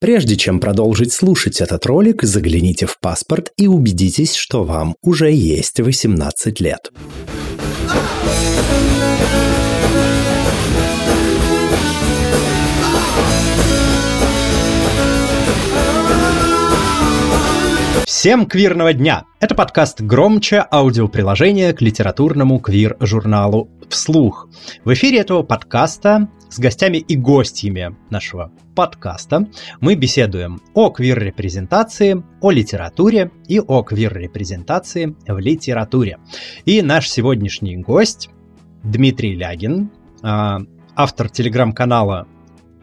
Прежде чем продолжить слушать этот ролик, загляните в паспорт и убедитесь, что вам уже есть 18 лет. Всем квирного дня! Это подкаст «Громче» аудиоприложение к литературному квир-журналу «Вслух». В эфире этого подкаста с гостями и гостями нашего подкаста мы беседуем о квир-репрезентации, о литературе и о квир-репрезентации в литературе. И наш сегодняшний гость Дмитрий Лягин, а, автор телеграм-канала,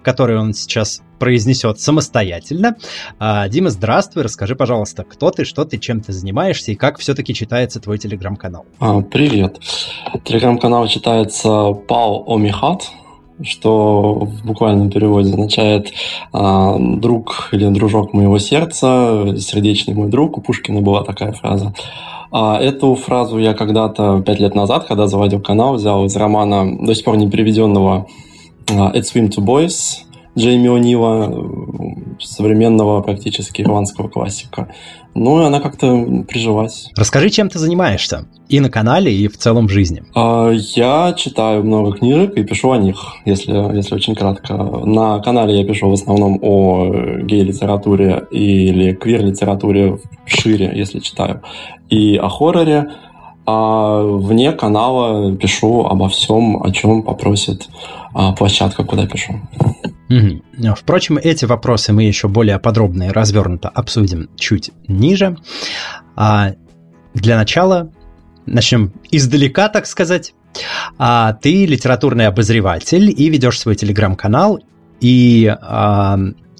который он сейчас произнесет самостоятельно. А, Дима, здравствуй, расскажи, пожалуйста, кто ты, что ты, чем ты занимаешься и как все-таки читается твой телеграм-канал. А, привет. Телеграм-канал читается Пал Омихат, что в буквальном переводе означает а, «друг» или «дружок моего сердца», «сердечный мой друг». У Пушкина была такая фраза. А эту фразу я когда-то, пять лет назад, когда заводил канал, взял из романа до сих пор не переведенного а, «It's Swim to Boys», Джейми О'Нила, современного практически ирландского классика. Ну, и она как-то прижилась. Расскажи, чем ты занимаешься? И на канале, и в целом в жизни. А, я читаю много книжек и пишу о них, если, если очень кратко. На канале я пишу в основном о гей-литературе или квир-литературе шире, если читаю, и о хорроре. А вне канала пишу обо всем, о чем попросит а, площадка, куда пишу. Угу. Впрочем, эти вопросы мы еще более подробно и развернуто обсудим чуть ниже. А для начала начнем издалека, так сказать. А, ты литературный обозреватель и ведешь свой телеграм-канал, и а,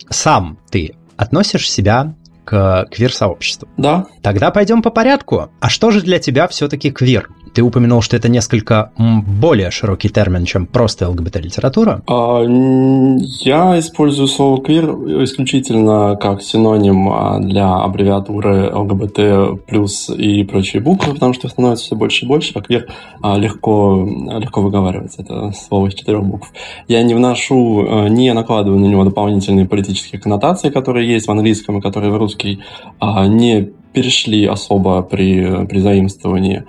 сам ты относишь себя к квир-сообществу. Да. Тогда пойдем по порядку. А что же для тебя все-таки квир? Ты упомянул, что это несколько более широкий термин, чем просто ЛГБТ-литература. А, я использую слово «квир» исключительно как синоним а, для аббревиатуры ЛГБТ плюс и прочие буквы, потому что их становится все больше и больше, а квир легко, легко выговаривается. Это слово из четырех букв. Я не вношу, не накладываю на него дополнительные политические коннотации, которые есть в английском и которые в русский не перешли особо при, при заимствовании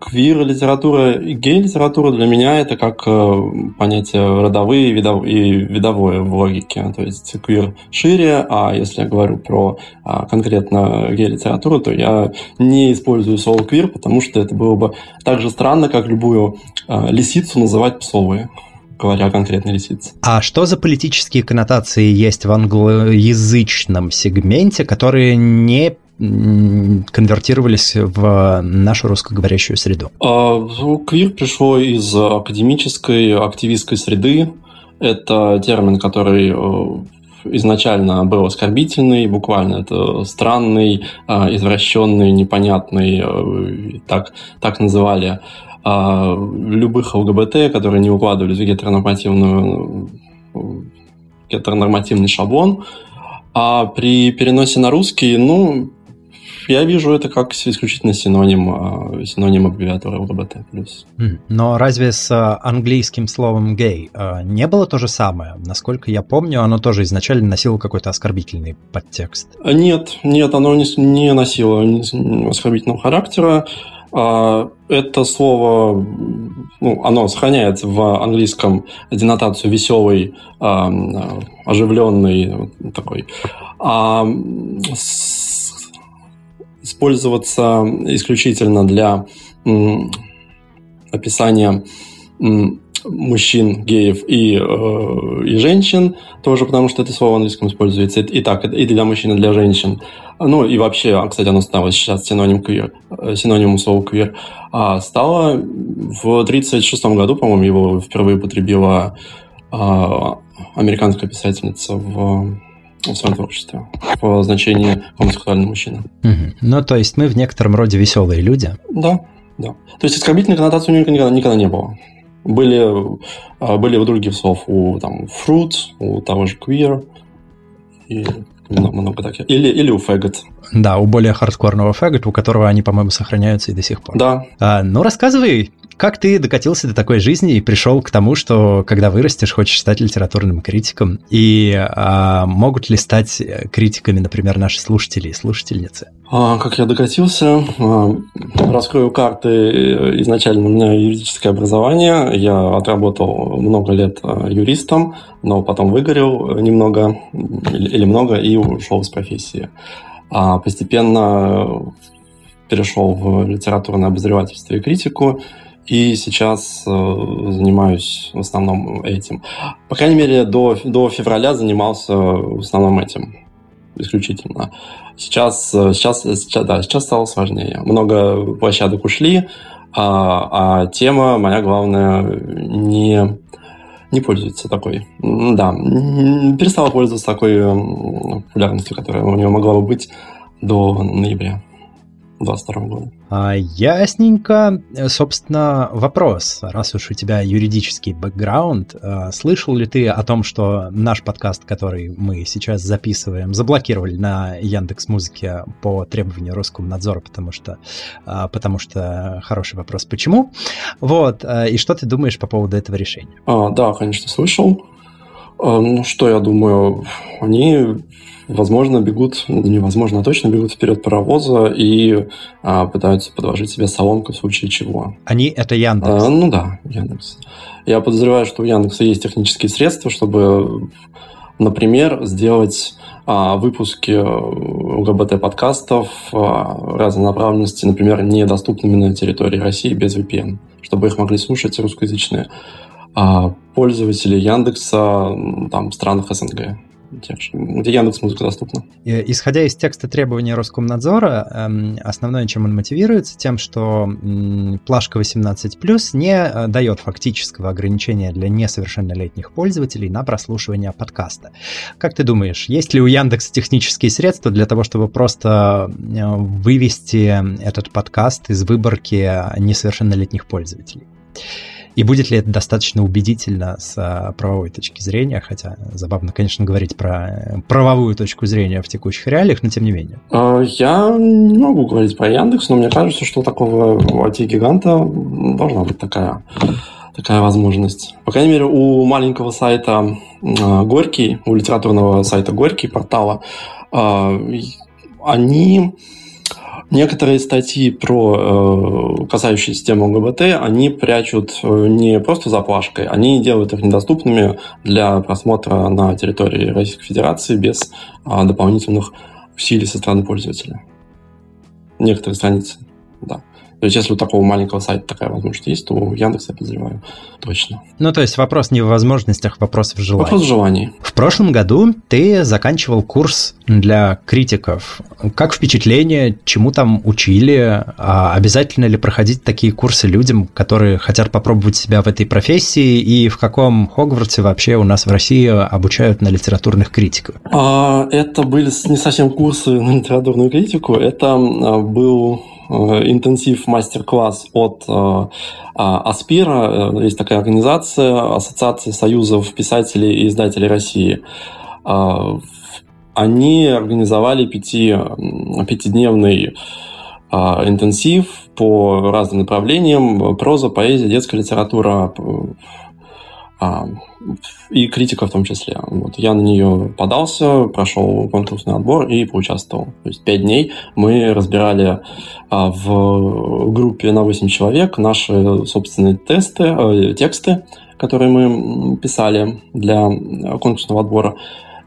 квир-литература и гей-литература для меня это как э, понятие родовые и видовое в логике. То есть квир шире, а если я говорю про а, конкретно гей-литературу, то я не использую слово квир, потому что это было бы так же странно, как любую а, лисицу называть псовой говоря о конкретной. А что за политические коннотации есть в англоязычном сегменте, которые не конвертировались в нашу русскоговорящую среду? А, ну, квир пришло из академической, активистской среды. Это термин, который э, изначально был оскорбительный, буквально это странный, а, извращенный, непонятный, э, так, так называли а, любых ЛГБТ, которые не укладывались в гетеронормативную, гетеронормативный шаблон. А при переносе на русский, ну, я вижу это как исключительно синоним, а, синоним аббревиатуры ЛГБТ+. Но разве с а, английским словом «гей» а, не было то же самое? Насколько я помню, оно тоже изначально носило какой-то оскорбительный подтекст. Нет, нет, оно не, не носило оскорбительного характера. Это слово, ну, оно сохраняется в английском денотацию веселый, оживленный такой. А использоваться исключительно для описания мужчин, геев и, э, и женщин, тоже потому что это слово в английском используется и, так, и для мужчин, и для женщин. Ну и вообще, а, кстати, оно стало сейчас синоним квир, э, синонимом слова квир, а стало в 1936 году, по-моему, его впервые употребила а, американская писательница в в своем творчестве по значению гомосексуальный мужчина. Угу. Ну, то есть мы в некотором роде веселые люди. Да, да. То есть оскорбительной коннотации у него никогда, никогда не было. Были, а, были у других слов, у там, fruit, у того же queer, и много таких. Или, или у faggot. Да, у более хардкорного faggot, у которого они, по-моему, сохраняются и до сих пор. Да. А, ну, рассказывай, как ты докатился до такой жизни и пришел к тому, что когда вырастешь, хочешь стать литературным критиком? И а, могут ли стать критиками, например, наши слушатели и слушательницы? А, как я докатился? А, раскрою карты. Изначально у меня юридическое образование. Я отработал много лет а, юристом, но потом выгорел немного или много и ушел из профессии. А постепенно перешел в литературное обозревательство и критику. И сейчас э, занимаюсь в основном этим. По крайней мере, до, до февраля занимался в основном этим исключительно. Сейчас, э, сейчас, сейчас, да, сейчас стало сложнее. Много площадок ушли, а, а тема моя главная не, не пользуется такой. Да, перестала пользоваться такой популярностью, которая у нее могла бы быть до ноября. 2022 года. А, ясненько. Собственно, вопрос. Раз уж у тебя юридический бэкграунд, а, слышал ли ты о том, что наш подкаст, который мы сейчас записываем, заблокировали на Яндекс Музыке по требованию Роскомнадзора, потому что, а, потому что хороший вопрос, почему? Вот. И что ты думаешь по поводу этого решения? А, да, конечно, слышал. Ну, что я думаю? Они возможно, бегут, ну, невозможно, а точно бегут вперед паровоза и а, пытаются подложить себе соломку в случае чего. Они — это Яндекс? А, ну да, Яндекс. Я подозреваю, что у Яндекса есть технические средства, чтобы, например, сделать а, выпуски ЛГБТ-подкастов а, разной направленности, например, недоступными на территории России без VPN, чтобы их могли слушать русскоязычные а, пользователи Яндекса там, в странах СНГ где Яндекс Музыка доступна. Исходя из текста требований Роскомнадзора, эм, основное, чем он мотивируется, тем, что плашка 18+, не э, дает фактического ограничения для несовершеннолетних пользователей на прослушивание подкаста. Как ты думаешь, есть ли у Яндекса технические средства для того, чтобы просто э, вывести этот подкаст из выборки несовершеннолетних пользователей? И будет ли это достаточно убедительно с а, правовой точки зрения, хотя забавно, конечно, говорить про э, правовую точку зрения в текущих реалиях, но тем не менее. А, я не могу говорить про Яндекс, но мне кажется, что у такого IT-гиганта должна быть такая такая возможность. По крайней мере, у маленького сайта а, Горький, у литературного сайта Горький, портала, они Некоторые статьи, про, э, касающиеся темы ЛГБТ, они прячут э, не просто за плашкой, они делают их недоступными для просмотра на территории Российской Федерации без а, дополнительных усилий со стороны пользователя. Некоторые страницы. То есть, если у такого маленького сайта такая возможность есть, то у Яндекса, я подозреваю, точно. Ну, то есть, вопрос не в возможностях, вопрос в желании. Вопрос в желании. В прошлом году ты заканчивал курс для критиков. Как впечатление, чему там учили? А обязательно ли проходить такие курсы людям, которые хотят попробовать себя в этой профессии? И в каком Хогвартсе вообще у нас в России обучают на литературных критиков? А, это были не совсем курсы на литературную критику. Это а, был интенсив мастер-класс от э, а, Аспира. Есть такая организация, Ассоциация союзов писателей и издателей России. Э, они организовали пяти, пятидневный интенсив по разным направлениям. Проза, поэзия, детская литература, а, и критика в том числе. Вот, я на нее подался, прошел конкурсный отбор и поучаствовал. То есть пять дней мы разбирали а, в группе на 8 человек наши собственные тесты, э, тексты, которые мы писали для конкурсного отбора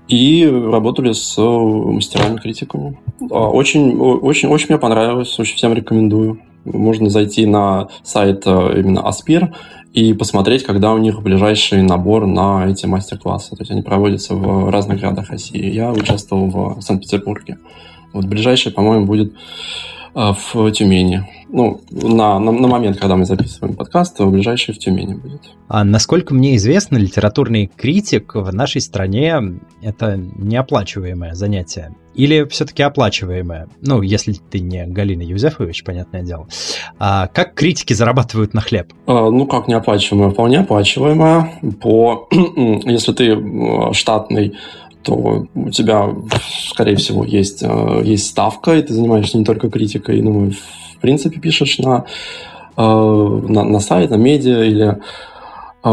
и работали с мастерами-критиками. А, очень, очень, очень мне понравилось, очень всем рекомендую. Можно зайти на сайт э, именно Аспир и посмотреть, когда у них ближайший набор на эти мастер-классы. То есть они проводятся в разных городах России. Я участвовал в Санкт-Петербурге. Вот ближайший, по-моему, будет э, в Тюмени. Ну, на, на, на момент, когда мы записываем подкаст, ближайший в Тюмени будет. А насколько мне известно, литературный критик в нашей стране – это неоплачиваемое занятие. Или все-таки оплачиваемое? Ну, если ты не Галина Юзефович, понятное дело. А как критики зарабатывают на хлеб? А, ну, как неоплачиваемое? Вполне оплачиваемое. По... если ты штатный то у тебя, скорее всего, есть, есть ставка, и ты занимаешься не только критикой, но и в принципе пишешь на на, на сайт, на медиа или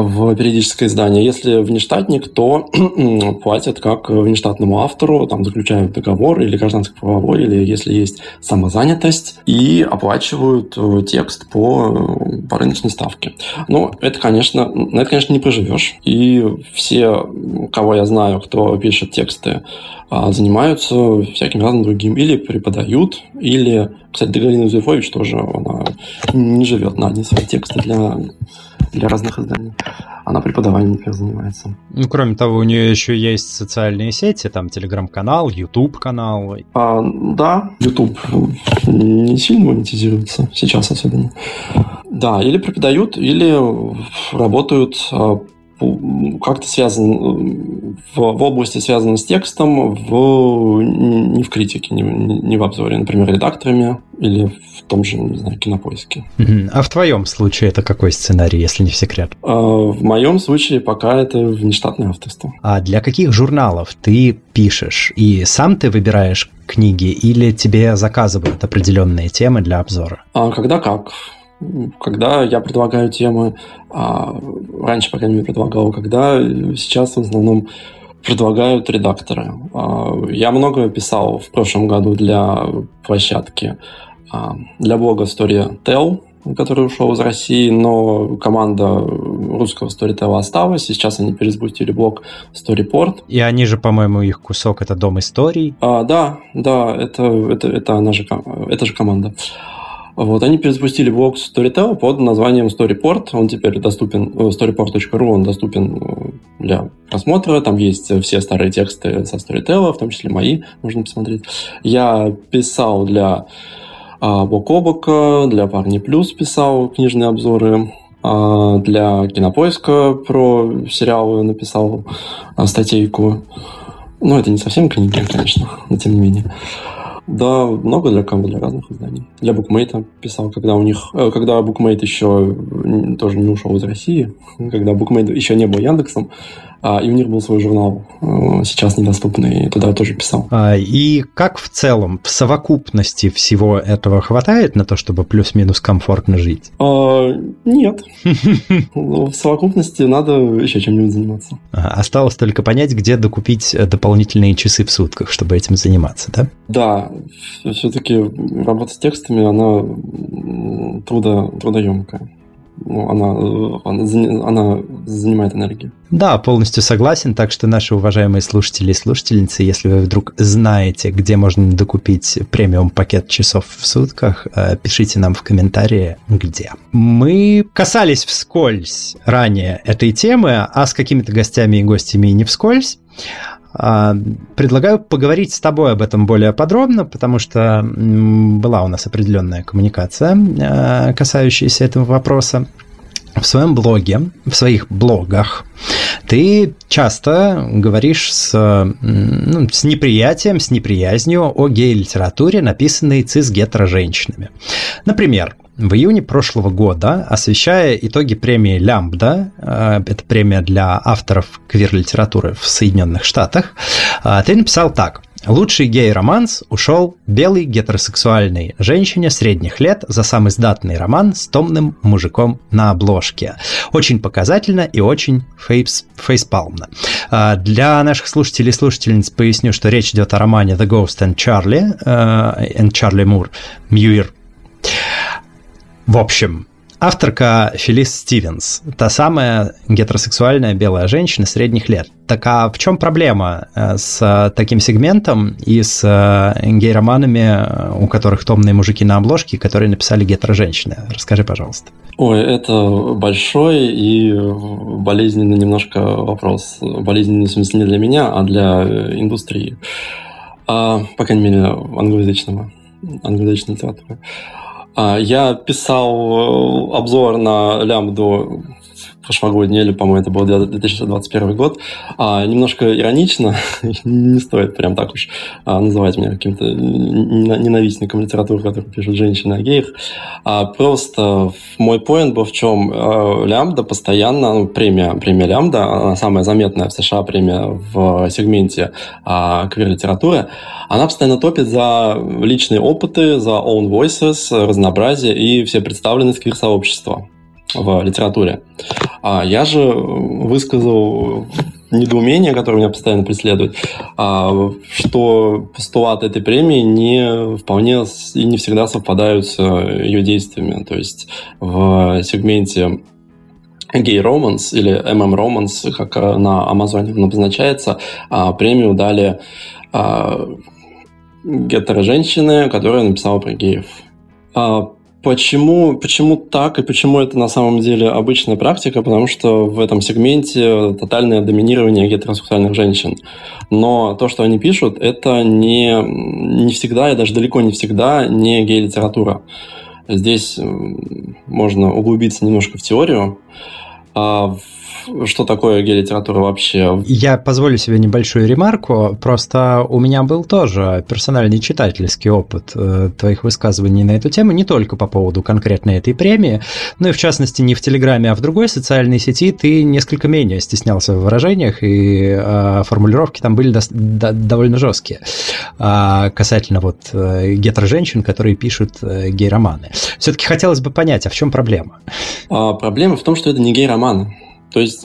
в периодическое издание. Если внештатник, то платят как внештатному автору, там заключают договор или гражданско-правовой, или если есть самозанятость, и оплачивают э, текст по, по рыночной ставке. Но это, конечно, на это, конечно, не проживешь. И все, кого я знаю, кто пишет тексты, а, занимаются всяким разным другим. Или преподают, или, кстати, Галина Зуефович тоже, она не живет на одни свои тексты для для разных изданий. Она преподаванием, например, занимается. Ну, кроме того, у нее еще есть социальные сети, там телеграм-канал, YouTube-канал. А, да, YouTube не сильно монетизируется сейчас особенно. Да, или преподают, или работают а, как-то связан в, в области, связанной с текстом, в, не в критике, не, не в обзоре, например, редакторами или в том же, не знаю, кинопоиске. А в твоем случае это какой сценарий, если не в секрет? А, в моем случае пока это внештатное авторство. А для каких журналов ты пишешь? И сам ты выбираешь книги или тебе заказывают определенные темы для обзора? А, когда как когда я предлагаю темы, а, раньше, по крайней мере, предлагал, когда сейчас в основном предлагают редакторы. А, я много писал в прошлом году для площадки, а, для блога Storytel, который ушел из России, но команда русского Storytel осталась, и сейчас они перезапустили блог Storyport. И они же, по-моему, их кусок — это Дом историй. А, да, да, это, это, это, она же, это же команда. Вот, они перезапустили блог Storytel под названием Storyport. Он теперь доступен, э, storyport.ru, он доступен э, для просмотра. Там есть все старые тексты со Storytel, в том числе мои, можно посмотреть. Я писал для а, Бок о Бока, для Парни Плюс писал книжные обзоры. А, для Кинопоиска про сериалы написал а, статейку. Ну, это не совсем книги, конечно, но тем не менее. Да, много для кого, для разных изданий. Для букмейта писал, когда у них, э, когда букмейт еще тоже не ушел из России, когда букмейт еще не был Яндексом, а, и у них был свой журнал, э, сейчас недоступный, и туда я тоже писал. А, и как в целом, в совокупности всего этого хватает на то, чтобы плюс-минус комфортно жить? А, нет. В совокупности надо еще чем-нибудь заниматься. Осталось только понять, где докупить э, дополнительные часы в сутках, чтобы этим заниматься, да? Да, все-таки работа с текстами, она трудо, трудоемкая. Ну, она, она, она занимает энергию. Да, полностью согласен. Так что наши уважаемые слушатели и слушательницы, если вы вдруг знаете, где можно докупить премиум пакет часов в сутках, э, пишите нам в комментарии, где. Мы касались вскользь ранее этой темы, а с какими-то гостями и гостями не вскользь. А, предлагаю поговорить с тобой об этом более подробно, потому что была у нас определенная коммуникация, а, касающаяся этого вопроса. В своем блоге, в своих блогах, ты часто говоришь с, ну, с неприятием, с неприязнью о гей-литературе, написанной цис-гетеро-женщинами. Например, в июне прошлого года, освещая итоги премии «Лямбда», э, это премия для авторов квир-литературы в Соединенных Штатах, э, ты написал так. Лучший гей-романс ушел белой гетеросексуальной женщине средних лет за самый сдатный роман с томным мужиком на обложке. Очень показательно и очень фейс, фейспалмно. Э, для наших слушателей и слушательниц поясню, что речь идет о романе «The Ghost and Charlie» and Charlie Moore, Мьюир в общем, авторка Фелис Стивенс, та самая гетеросексуальная белая женщина средних лет. Так а в чем проблема э, с таким сегментом и с э, гей-романами, у которых томные мужики на обложке, которые написали гетеро-женщины? Расскажи, пожалуйста. Ой, это большой и болезненный немножко вопрос. Болезненный, в смысле, не для меня, а для э, индустрии. А, по крайней мере, англоязычного, англоязычной литературы. Я писал э, обзор на лямбду прошлогодний, или, по-моему, это был 2021 год. А, немножко иронично, не стоит прям так уж а, называть меня каким-то ненавистником литературы, который пишут женщины о геях. А, просто мой поинт был в чем? А, Лямбда постоянно, ну, премия, премия Лямбда, она самая заметная в США премия в сегменте а, квир-литературы, она постоянно топит за личные опыты, за own voices, разнообразие и все представленность квир-сообщества в литературе. А я же высказал недоумение, которое меня постоянно преследует, а, что постулаты этой премии не вполне и не всегда совпадают с ее действиями. То есть в сегменте gay romance или MM romance, как на Амазоне он обозначается, а, премию дали а, гетеро-женщины, которая написала про геев. Почему, почему так и почему это на самом деле обычная практика? Потому что в этом сегменте тотальное доминирование гетеросексуальных женщин. Но то, что они пишут, это не, не всегда и даже далеко не всегда не гей-литература. Здесь можно углубиться немножко в теорию. А что такое гей-литература вообще. Я позволю себе небольшую ремарку. Просто у меня был тоже персональный читательский опыт э, твоих высказываний на эту тему, не только по поводу конкретной этой премии, но и в частности не в Телеграме, а в другой социальной сети ты несколько менее стеснялся в выражениях, и э, формулировки там были до, до, довольно жесткие э, касательно вот э, гетеро-женщин, которые пишут э, гей-романы. Все-таки хотелось бы понять, а в чем проблема? А, проблема в том, что это не гей-роман. То есть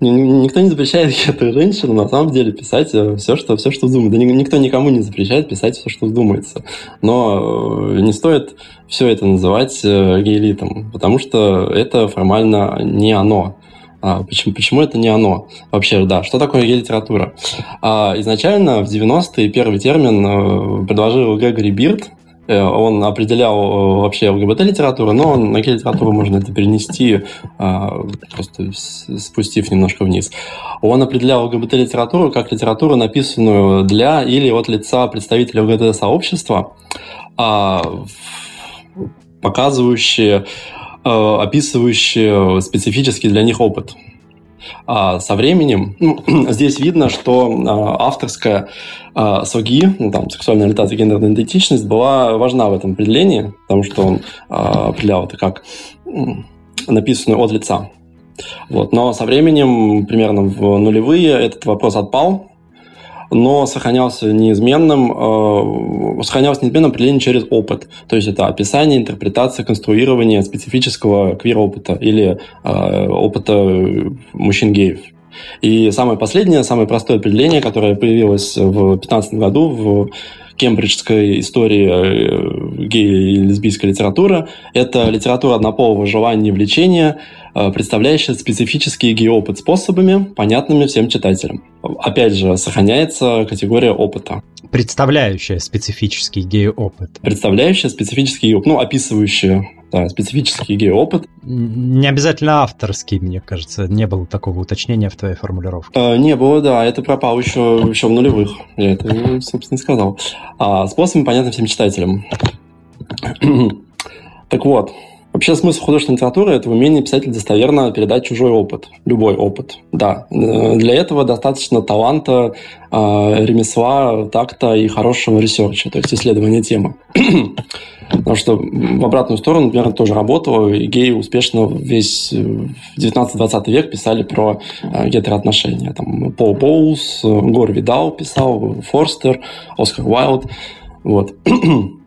никто не запрещает этой женщине на самом деле писать э, все, что, все, что вздумается. Да никто никому не запрещает писать все, что вздумается. Но э, не стоит все это называть э, гейлитом, потому что это формально не оно. А, почему, почему это не оно? Вообще, да, что такое гей-литература? А, изначально в 90-е первый термин предложил Грегори Бирд, он определял э, вообще ЛГБТ-литературу, но на гей-литературу можно это перенести, а, просто спустив немножко вниз. Он определял ЛГБТ-литературу как литературу, написанную для или от лица представителей ЛГБТ-сообщества, а, показывающие, э, описывающие специфический для них опыт. А со временем ну, здесь видно, что а, авторская а, СОГИ, ну, там, сексуальная ориентация, гендерная идентичность, была важна в этом определении, потому что он а, определял это как написанную от лица. Вот. Но со временем, примерно в нулевые, этот вопрос отпал, но сохранялся неизменным, э, сохранялось неизменным определение через опыт. То есть это описание, интерпретация, конструирование специфического квир-опыта или э, опыта мужчин-геев. И самое последнее, самое простое определение, которое появилось в 2015 году в кембриджской истории э, гей- и лесбийской литературы, это литература однополого желания и влечения, представляющая специфический геопыт способами, понятными всем читателям. Опять же, сохраняется категория опыта. Представляющая специфический геопыт. Представляющая специфический гей-опыт, ну, описывающая да, специфический гей-опыт. Не обязательно авторский, мне кажется. Не было такого уточнения в твоей формулировке. Э, не было, да. Это пропало еще, еще в нулевых. Я это, собственно, и сказал. А, способами понятны всем читателям. так вот, Вообще смысл художественной литературы – это умение писателя достоверно передать чужой опыт, любой опыт. Да, э, для этого достаточно таланта, э, ремесла, такта и хорошего research а, то есть исследования темы. Потому что в обратную сторону, например, тоже работало, и геи успешно весь 19-20 век писали про э, гетероотношения. Там Пол Боулс, Гор Видал писал, Форстер, Оскар Уайлд. Вот.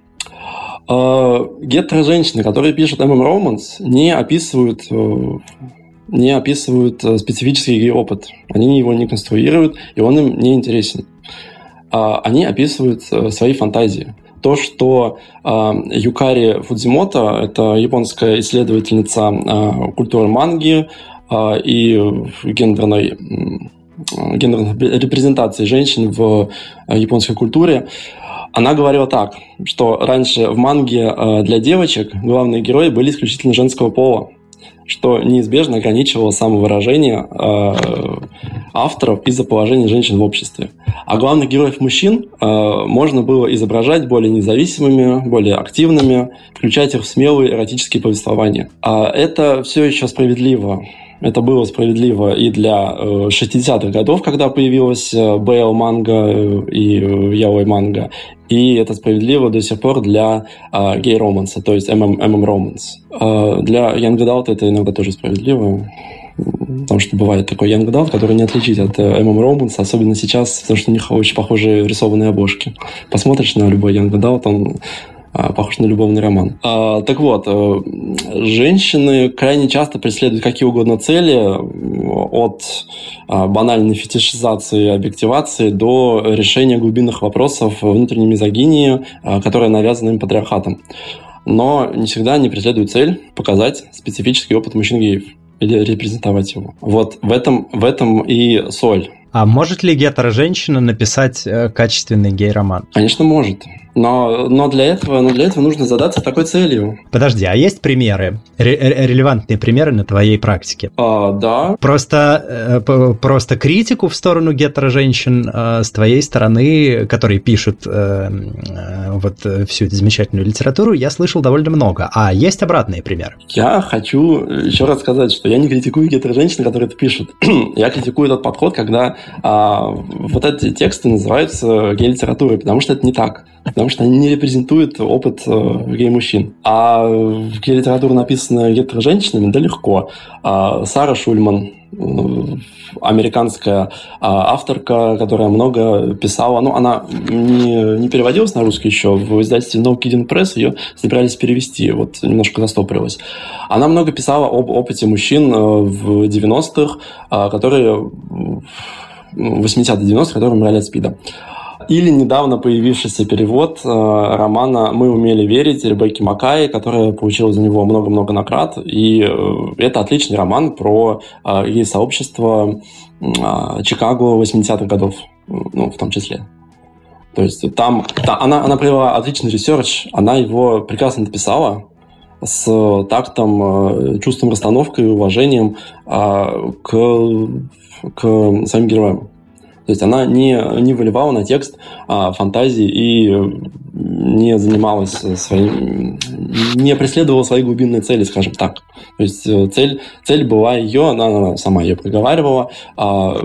А, гетеро-женщины, которые пишут MM romance, не описывают э, не описывают э, специфический гей-опыт. Они его не конструируют, и он им не интересен. А, они описывают э, свои фантазии. То, что а, Юкари Фудзимото, это японская исследовательница культуры манги и гендерной гендерной репрезентации женщин в японской культуре, она говорила так, что раньше в манге э, для девочек главные герои были исключительно женского пола, что неизбежно ограничивало самовыражение э, авторов из-за положения женщин в обществе. А главных героев мужчин э, можно было изображать более независимыми, более активными, включать их в смелые эротические повествования. А это все еще справедливо Это было справедливо и для 60-х годов, когда появилась Бейл манга и Яой манга, и это справедливо до сих пор для э, гей-романса, то есть MM-романс. Э, для Young Adult это иногда тоже справедливо. Потому что бывает такой Young Adult, который не отличить от MM Romance, особенно сейчас, потому что у них очень похожие рисованные обложки. Посмотришь на любой Young Adult, он а, похож на любовный роман. А, так вот, э, женщины крайне часто преследуют какие угодно цели, от а, банальной фетишизации и объективации до решения глубинных вопросов внутренней мизогинии, которая навязана им патриархатом. Но не всегда они преследуют цель показать специфический опыт мужчин-геев или репрезентовать его. Вот в этом, в этом и соль. А может ли гетеро-женщина написать э, качественный гей-роман? Конечно, может. Но, но, для этого, но для этого нужно задаться такой целью. Подожди, а есть примеры, ре- релевантные примеры на твоей практике? А, да. Просто, э, просто критику в сторону гетеро-женщин э, с твоей стороны, которые пишут э, вот всю эту замечательную литературу, я слышал довольно много. А есть обратные примеры? Я хочу еще раз сказать, что я не критикую гетеро-женщин, которые это пишут. я критикую этот подход, когда а, вот эти тексты называются гей-литературой, потому что это не так потому что они не репрезентуют опыт э, гей-мужчин. А в гей-литературе написано гетеро-женщинами, да легко. А Сара Шульман, э, американская а, авторка, которая много писала. Ну, она не, не переводилась на русский еще. В издательстве No Kidding Press ее собирались перевести. Вот немножко застопорилась. Она много писала об опыте мужчин э, в 90-х, а, которые... 80-90-х, которые умирали от СПИДа. Или недавно появившийся перевод э, романа «Мы умели верить» Ребекки Макай, которая получила за него много-много наград. И э, это отличный роман про э, гей-сообщество э, Чикаго 80-х годов, ну, в том числе. То есть там, там она, она провела отличный research, она его прекрасно написала, с тактом, э, чувством расстановкой и уважением э, к, к самим героям. То есть она не, не выливала на текст а, фантазии и не занималась своим, не преследовала свои глубинные цели, скажем так. То есть э, цель, цель была ее, она, она сама ее проговаривала, а,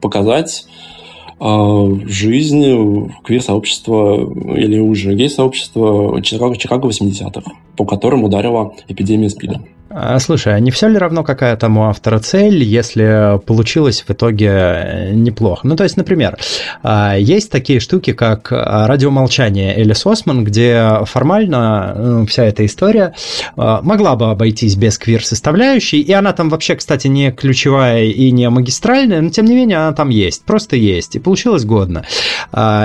показать а, жизнь квир-сообщества или уже гей-сообщества Чикаго 80-х, по которым ударила эпидемия СПИДа. А, слушай, а не все ли равно, какая там у автора цель, если получилось в итоге э, неплохо? Ну, то есть, например, а, есть такие штуки, как радиомолчание Элис Осман, где формально ну, вся эта история а, могла бы обойтись без квир-составляющей, и она там вообще, кстати, не ключевая и не магистральная, но тем не менее она там есть, просто есть, и получилось годно.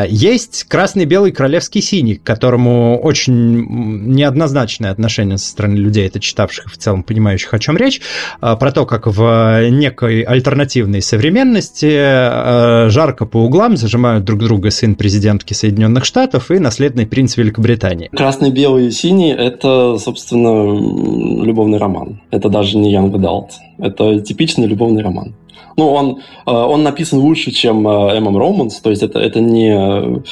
Есть красный, белый, королевский, синий, к которому очень неоднозначное отношение со стороны людей, это читавших в целом целом понимающих, о чем речь, а, про то, как в некой альтернативной современности а, жарко по углам зажимают друг друга сын президентки Соединенных Штатов и наследный принц Великобритании. Красный, белый и синий – это, собственно, любовный роман. Это даже не Young Adult. Это типичный любовный роман. Ну, он, а, он написан лучше, чем MM Romance, то есть это, это не,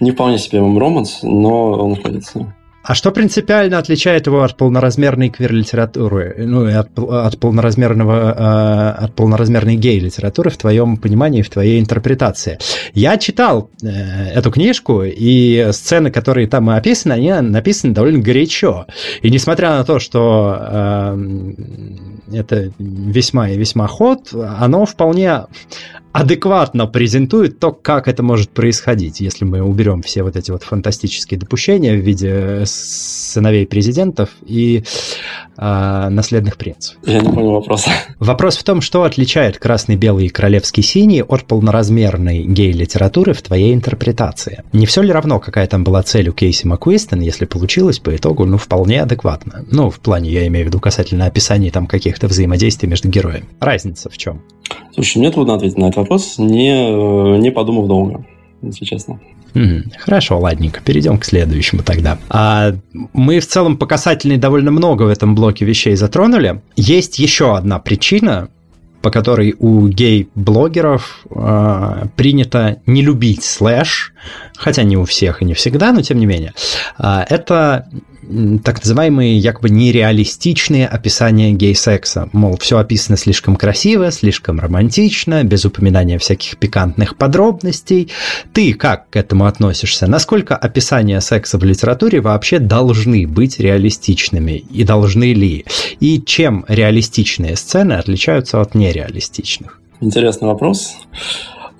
не вполне себе MM Romance, но он находится а что принципиально отличает его от полноразмерной квир-литературы, ну, и от, от полноразмерного, э, от полноразмерной гей-литературы в твоем понимании, в твоей интерпретации? Я читал э, эту книжку, и сцены, которые там описаны, они написаны довольно горячо. И несмотря на то, что э, это весьма и весьма ход, оно вполне адекватно презентует то, как это может происходить, если мы уберем все вот эти вот фантастические допущения в виде сыновей президентов и э, наследных принцев. Я не понял вопроса. Вопрос в том, что отличает красный, белый и королевский синий от полноразмерной гей-литературы в твоей интерпретации. Не все ли равно, какая там была цель у Кейси МакКуистон, если получилось по итогу, ну, вполне адекватно. Ну, в плане, я имею в виду, касательно описания там каких-то взаимодействий между героями. Разница в чем? Слушай, мне трудно ответить на этот вопрос, не, не подумав долго, если честно. Хорошо, ладненько, перейдем к следующему тогда. А, мы в целом по касательной довольно много в этом блоке вещей затронули. Есть еще одна причина, по которой у гей-блогеров э, принято не любить слэш, хотя не у всех и не всегда, но тем не менее. Э, это так называемые якобы нереалистичные описания гей-секса. Мол, все описано слишком красиво, слишком романтично, без упоминания всяких пикантных подробностей. Ты как к этому относишься? Насколько описания секса в литературе вообще должны быть реалистичными? И должны ли? И чем реалистичные сцены отличаются от нереалистичных? Интересный вопрос.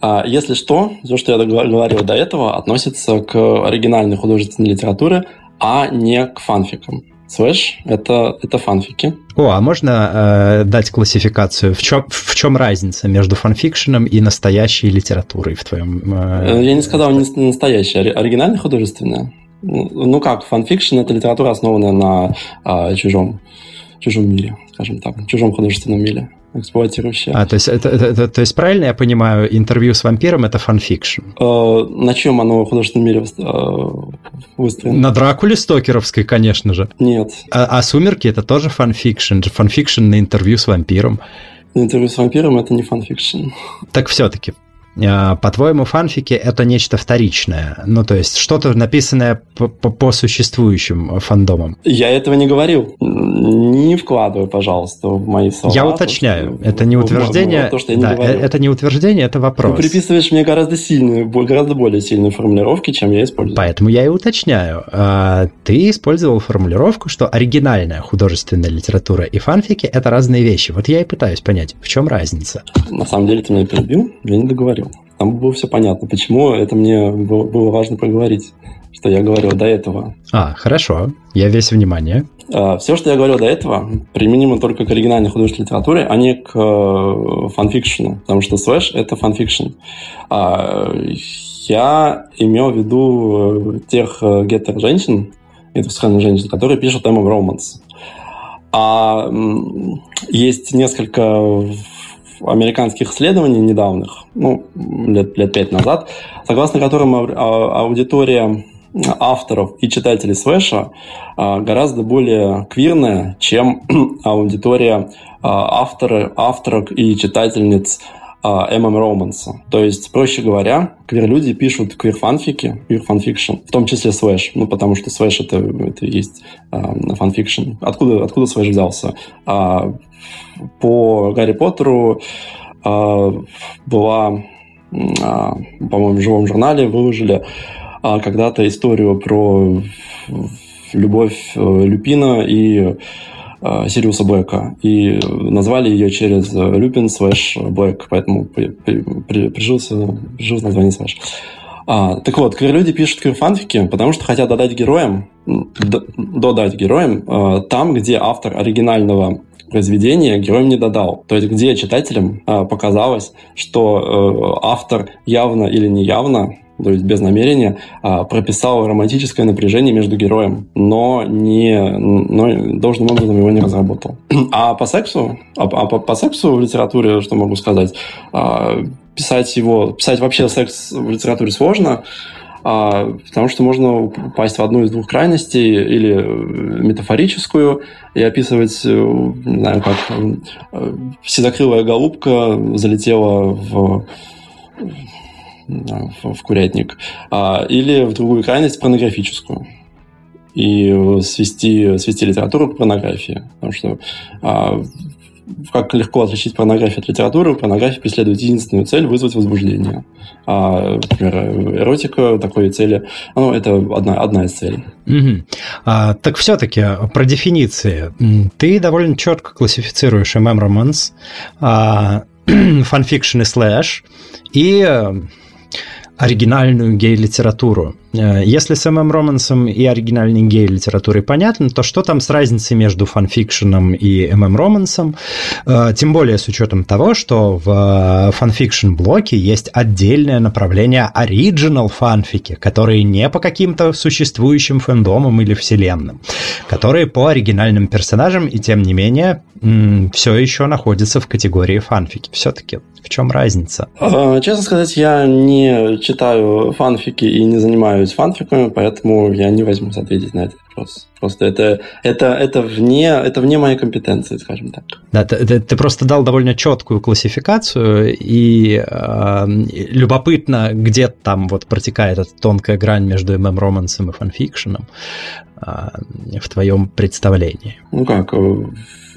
А, если что, все, что я говорил до этого, относится к оригинальной художественной литературе, а не к фанфикам. Слышь, это, это фанфики. О, а можно э, дать классификацию? В чем, в чем разница между fanfiction ом и настоящей литературой в твоем... Э, я не сказал не настоящая, оригинальная художественная. Ну как, fanfiction – это литература, основанная на э, чужом, чужом мире, скажем так, чужом художественном мире эксплуатирующая. А, то есть, это, это, то есть правильно я понимаю, интервью с вампиром это fanfiction? Э, на чем оно в художественном мире э, выстроено? На Дракуле Стокеровской, конечно же. Нет. А, а Сумерки это тоже fanfiction? Fanfiction на интервью с вампиром. На интервью с вампиром это не fanfiction. Так все-таки, по-твоему, фанфики это нечто вторичное? Ну, то есть что-то написанное по, по существующим фандомам? Я этого не говорил. Не вкладывай, пожалуйста, в мои слова. Я уточняю. То, это не утверждение. То, что я не да. Это не утверждение, это вопрос. Ты приписываешь мне гораздо сильные, гораздо более сильные формулировки, чем я использую. Поэтому я и уточняю. А, ты использовал формулировку, что оригинальная художественная литература и фанфики – это разные вещи. Вот я и пытаюсь понять, в чем разница. На самом деле ты меня перебил, я не договорил. Там было все понятно, почему это мне было, важно проговорить, что я говорил до этого. А, хорошо. Я весь внимание. А, все, что я говорил до этого, применимо только к оригинальной художественной литературе, а не к э, фанфикшену, потому что слэш — это фанфикшн. А, я имел в виду э, тех э, гетер-женщин, гетеросексуальных женщин, которые пишут ММ-романс. А есть несколько американских исследований недавних, ну, лет, лет пять назад, согласно которым а, аудитория авторов и читателей слэша а, гораздо более квирная, чем аудитория а, авторы, авторок и читательниц ММ Романса. То есть, проще говоря, квир-люди пишут квир-фанфики, квир-фанфикшн, в том числе слэш, ну, потому что слэш это, это есть фанфикшн. Откуда, откуда слэш взялся? по Гарри Поттеру э, была, э, по-моему, в живом журнале выложили э, когда-то историю про любовь э, Люпина и э, Сириуса Блэка. И назвали ее через Люпин слэш Блэк, поэтому при, при, при, прижился, прижился название слэш. А, так вот, квир-люди пишут квир-фанфики, потому что хотят додать героям, додать героям э, там, где автор оригинального произведение героям не додал. То есть где читателям э, показалось, что э, автор явно или неявно то есть без намерения, а, прописал романтическое напряжение между героем, но, не, но должным образом его не разработал. А по сексу, а, а по, по сексу в литературе, что могу сказать, а, писать его, писать вообще секс в литературе сложно, потому что можно упасть в одну из двух крайностей, или метафорическую, и описывать, э, не знаю, как э, седокрылая голубка залетела в в курятник, а, или в другую крайность порнографическую и свести, свести литературу к порнографии. Потому что а, как легко отличить порнографию от литературы, порнография преследует единственную цель – вызвать возбуждение. А, например, эротика такой цели, ну, это одна, одна из целей. Угу. А, так все-таки про дефиниции. Ты довольно четко классифицируешь MM-романс, а, фанфикшн и слэш, и оригинальную гей-литературу. Э, если с ММ Романсом и оригинальной гей-литературой понятно, то что там с разницей между фанфикшеном и ММ Романсом? Э, тем более с учетом того, что в фанфикшн-блоке есть отдельное направление оригинал фанфики, которые не по каким-то существующим фэндомам или вселенным, которые по оригинальным персонажам и тем не менее все еще находятся в категории фанфики. Все-таки в чем разница? Честно сказать, я не читаю фанфики и не занимаюсь фанфиками, поэтому я не возьмусь ответить на этот вопрос. Просто это, это, это, вне, это вне моей компетенции, скажем так. Да, ты, ты, ты просто дал довольно четкую классификацию, и э, любопытно, где там вот протекает эта тонкая грань между ММ-романсом и фанфикшеном. В твоем представлении? Ну как,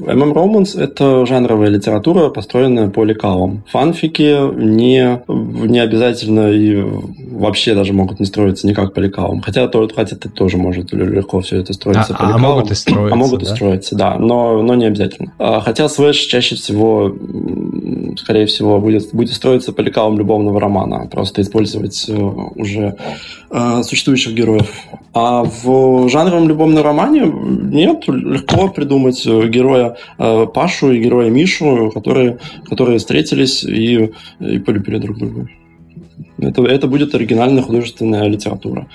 MM Romance — это жанровая литература, построенная по лекалам. Фанфики не, не обязательно и вообще даже могут не строиться никак по лекалам. Хотя, то, хотя это тоже может легко все это строиться а, по лекалам. А могут и строиться, А могут да? и строиться, да, но, но не обязательно. А, хотя слэш чаще всего скорее всего, будет, будет строиться по лекалам любовного романа, просто использовать э, уже э, существующих героев. А в жанровом любовном романе нет, легко придумать э, героя э, Пашу и героя Мишу, которые, которые встретились и, и полюбили друг друга. Это, это будет оригинальная художественная литература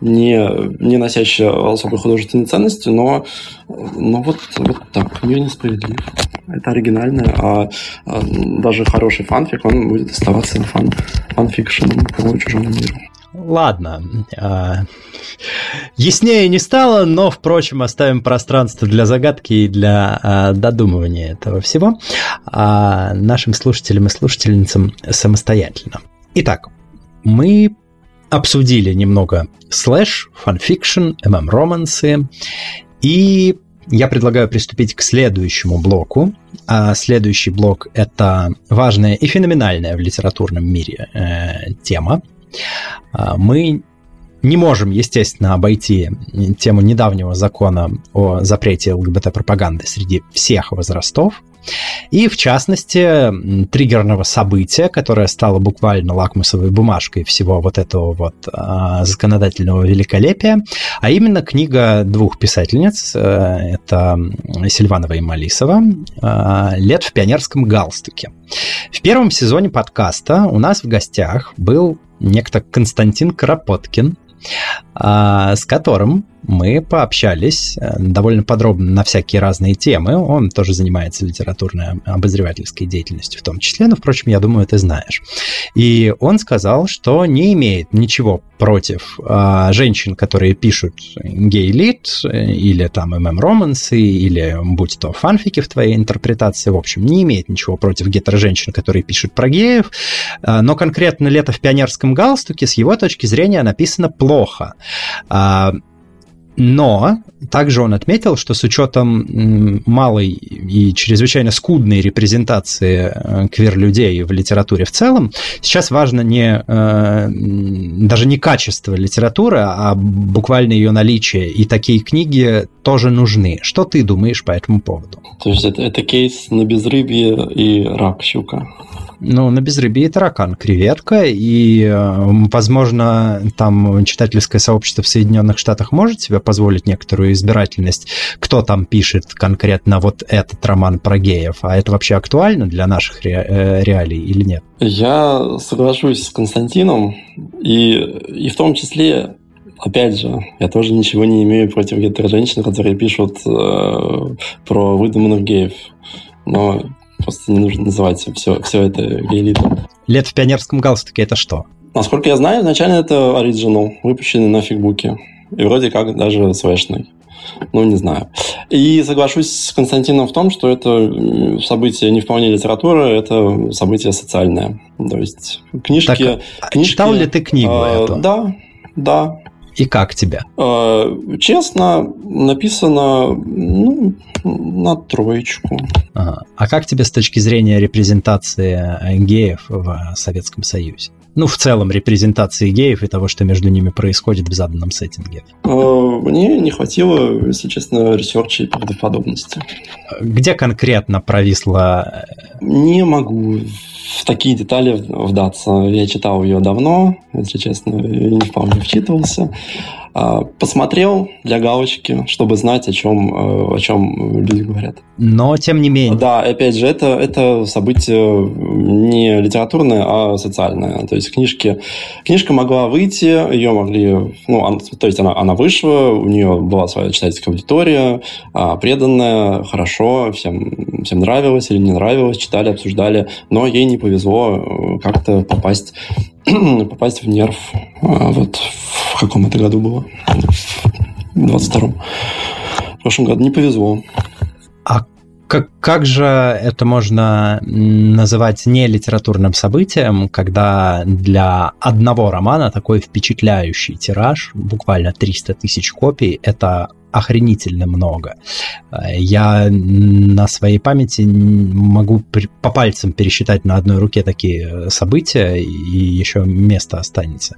не, не носящая особой художественной ценности, но, но вот, вот так, мир несправедлив. Это оригинальное, а, а даже хороший фанфик, он будет оставаться фан, фанфикшеном по чужому миру. Ладно. А, яснее не стало, но, впрочем, оставим пространство для загадки и для а, додумывания этого всего а, нашим слушателям и слушательницам самостоятельно. Итак, мы обсудили немного слэш, фанфикшн, ММ-романсы, и я предлагаю приступить к следующему блоку. А следующий блок – это важная и феноменальная в литературном мире э, тема. А мы не можем, естественно, обойти тему недавнего закона о запрете ЛГБТ-пропаганды среди всех возрастов. И, в частности, триггерного события, которое стало буквально лакмусовой бумажкой всего вот этого вот а, законодательного великолепия, а именно книга двух писательниц, э, это Сильванова и Малисова, а, «Лет в пионерском галстуке». В первом сезоне подкаста у нас в гостях был некто Константин Кропоткин, с которым мы пообщались э, довольно подробно на всякие разные темы. Он тоже занимается литературной обозревательской деятельностью в том числе, но, впрочем, я думаю, ты знаешь. И он сказал, что не имеет ничего против а, женщин, которые пишут гей-лит э, или там ММ-романсы, или будь то фанфики в твоей интерпретации, в общем, не имеет ничего против гетеро-женщин, которые пишут про геев, а, но конкретно «Лето в пионерском галстуке» с его точки зрения написано плохо. А, но также он отметил, что с учетом малой и чрезвычайно скудной репрезентации э, квир-людей в литературе в целом, сейчас важно не, э, даже не качество литературы, а буквально ее наличие. И такие книги тоже нужны. Что ты думаешь по этому поводу? То есть это, это кейс на безрыбье и рак щука. Ну, на безрыбье таракан, креветка, и, э, возможно, там читательское сообщество в Соединенных Штатах может себе позволить некоторую избирательность, кто там пишет конкретно вот этот роман про геев, а это вообще актуально для наших ре- э, реалий или нет? Я соглашусь с Константином, и, и в том числе Опять же, я тоже ничего не имею против гетеро-женщин, которые пишут э, про выдуманных геев. Но Просто не нужно называть все, все это гейлитом. Лет в пионерском галстуке это что? Насколько я знаю, изначально это оригинал, выпущенный на фигбуке. И вроде как даже свешный. Ну, не знаю. И соглашусь с Константином в том, что это событие не вполне литература, это событие социальное. То есть книжки... Так, а книжки читал ли ты книгу э, эту? Да, да. И как тебе? Э, честно, написано ну, на троечку. Ага. А как тебе с точки зрения репрезентации геев в Советском Союзе? Ну, в целом, репрезентации геев и того, что между ними происходит в заданном сеттинге. Э, мне не хватило, если честно, ресерча и правдоподобности. Где конкретно провисла... Не могу в такие детали вдаться. Я читал ее давно, если честно, и не вполне вчитывался. А, посмотрел для галочки, чтобы знать, о чем, э, о чем люди говорят. Но, тем не менее. Да, опять же, это, это событие не литературное, а социальное. То есть книжки, книжка могла выйти, ее могли... Ну, она, то есть она, она вышла, у нее была своя читательская аудитория, а, преданная, хорошо, всем, всем нравилось или не нравилось, читали, обсуждали, но ей не повезло э, как-то попасть попасть в нерв. А, вот в каком это году было? В 22-м. В прошлом году не повезло. А как, как же это можно называть не литературным событием, когда для одного романа такой впечатляющий тираж, буквально 300 тысяч копий, это охренительно много. Я на своей памяти могу по пальцам пересчитать на одной руке такие события, и еще место останется.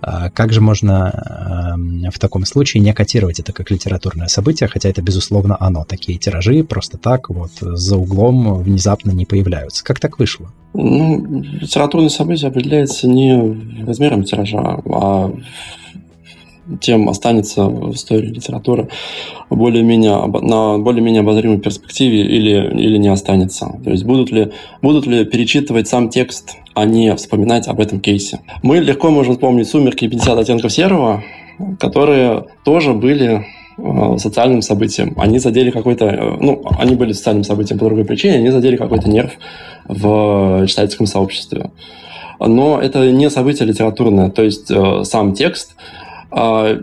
А как же можно эм, в таком случае не котировать это как литературное событие, хотя это, безусловно, оно. Такие тиражи просто так вот за углом внезапно не появляются. Как так вышло? Ну, литературное событие определяется не размером тиража, а тем останется в истории литературы более-менее, на более-менее обозримой перспективе или, или не останется. То есть будут ли, будут ли перечитывать сам текст, а не вспоминать об этом кейсе. Мы легко можем вспомнить «Сумерки» и «50 оттенков серого», которые тоже были э, социальным событием. Они задели какой-то... Э, ну, они были социальным событием по другой причине, они задели какой-то нерв в читательском сообществе. Но это не событие литературное, то есть э, сам текст а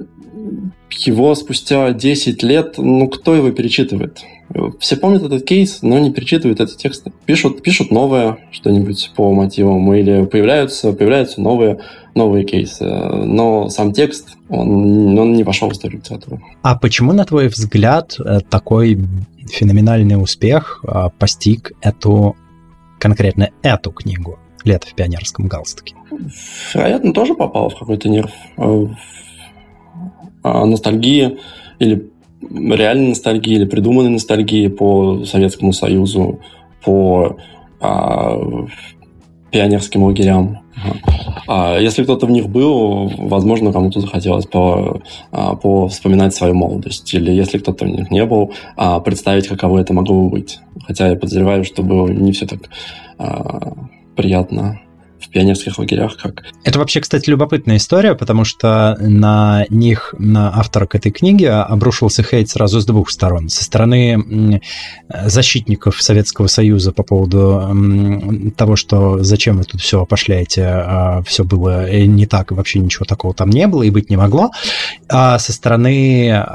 его спустя 10 лет, ну, кто его перечитывает? Все помнят этот кейс, но не перечитывают эти тексты. Пишут, пишут новое что-нибудь по мотивам, или появляются, появляются новые, новые кейсы. Но сам текст, он, он не вошел в историю литературы. А почему, на твой взгляд, э, такой феноменальный успех э, постиг эту, конкретно эту книгу «Лето в пионерском галстуке»? Вероятно, тоже попал в какой-то нерв э, ностальгии или реальной ностальгии, или придуманной ностальгии по Советскому Союзу, по а, пионерским лагерям. А если кто-то в них был, возможно, кому-то захотелось по, а, по вспоминать свою молодость. Или если кто-то в них не был, а, представить, каково это могло бы быть. Хотя я подозреваю, что было не все так а, приятно в пионерских лагерях как. Это вообще, кстати, любопытная история, потому что на них, на авторок этой книги обрушился хейт сразу с двух сторон. Со стороны защитников Советского Союза по поводу того, что зачем вы тут все пошляете, а все было не так, вообще ничего такого там не было и быть не могло. А со стороны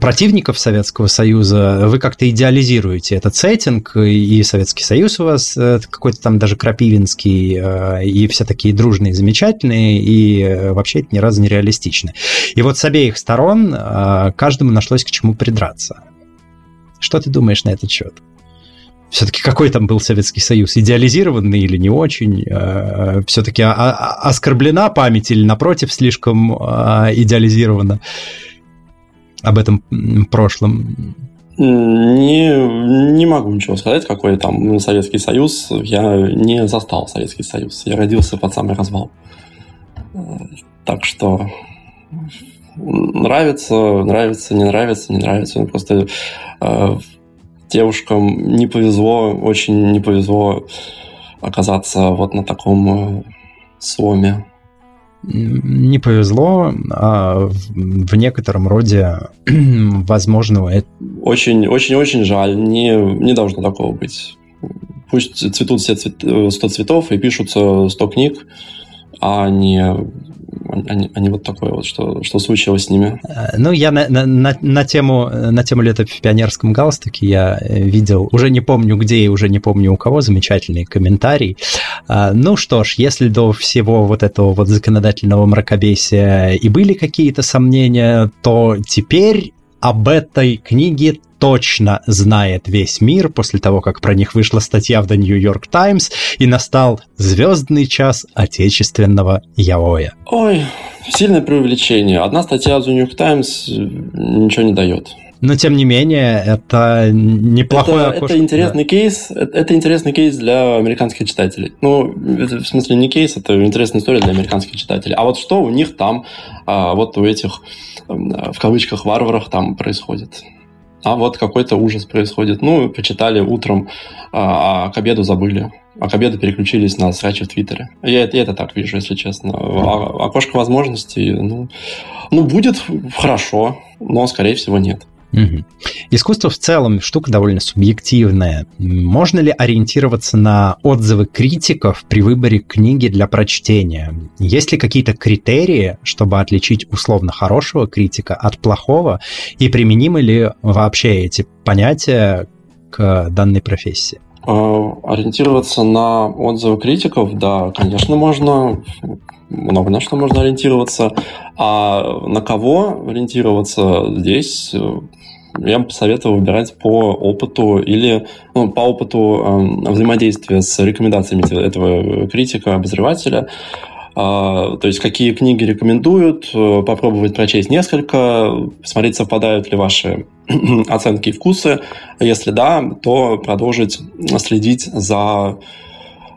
противников Советского Союза вы как-то идеализируете этот сеттинг, и Советский Союз у вас э, какой-то там даже крапивинский, Э, и все такие дружные, замечательные, и э, вообще это ни разу не реалистично. И вот с обеих сторон э, каждому нашлось к чему придраться. Что ты думаешь на этот счет? все-таки какой там был Советский Союз, идеализированный или не очень, все-таки оскорблена память или, напротив, слишком идеализирована об этом прошлом? Не, не могу ничего сказать, какой там ну, Советский Союз. Я не застал Советский Союз. Я родился под самый развал. Так что нравится, нравится, не нравится, не нравится. Просто э, девушкам не повезло, очень не повезло оказаться вот на таком э, сломе не повезло, а в некотором роде возможного. Очень-очень-очень жаль. Не, не должно такого быть. Пусть цветут все цвет, 100 цветов и пишутся 100 книг, а не они, они вот такое вот, что, что случилось с ними. Э, ну, я на, на, на, тему, на тему лета в пионерском галстуке я э, видел, уже не помню где и уже не помню у кого, замечательный комментарий. Э, ну что ж, если до всего вот этого вот законодательного мракобесия и были какие-то сомнения, то теперь об этой книге точно знает весь мир после того, как про них вышла статья в The New York Times и настал звездный час отечественного яоя. Ой, сильное преувеличение. Одна статья в The New York Times ничего не дает. Но тем не менее, это неплохой это, это интересный да. кейс. Это, это интересный кейс для американских читателей. Ну, это, в смысле не кейс, это интересная история для американских читателей. А вот что у них там, а, вот у этих в кавычках варваров там происходит? А вот какой-то ужас происходит. Ну, почитали утром, а, а к обеду забыли. А к обеду переключились на срачи в Твиттере. Я, я это так вижу, если честно. А, окошко возможностей, ну, ну, будет хорошо, но, скорее всего, нет. Угу. Искусство в целом штука довольно субъективная. Можно ли ориентироваться на отзывы критиков при выборе книги для прочтения? Есть ли какие-то критерии, чтобы отличить условно хорошего критика от плохого? И применимы ли вообще эти понятия к данной профессии? Ориентироваться на отзывы критиков, да, конечно, можно. Много на что можно ориентироваться. А на кого ориентироваться здесь я бы посоветовал выбирать по опыту или ну, по опыту э, взаимодействия с рекомендациями этого критика, обозревателя. А, то есть какие книги рекомендуют, э, попробовать прочесть несколько, посмотреть, совпадают ли ваши оценки и вкусы. Если да, то продолжить следить за,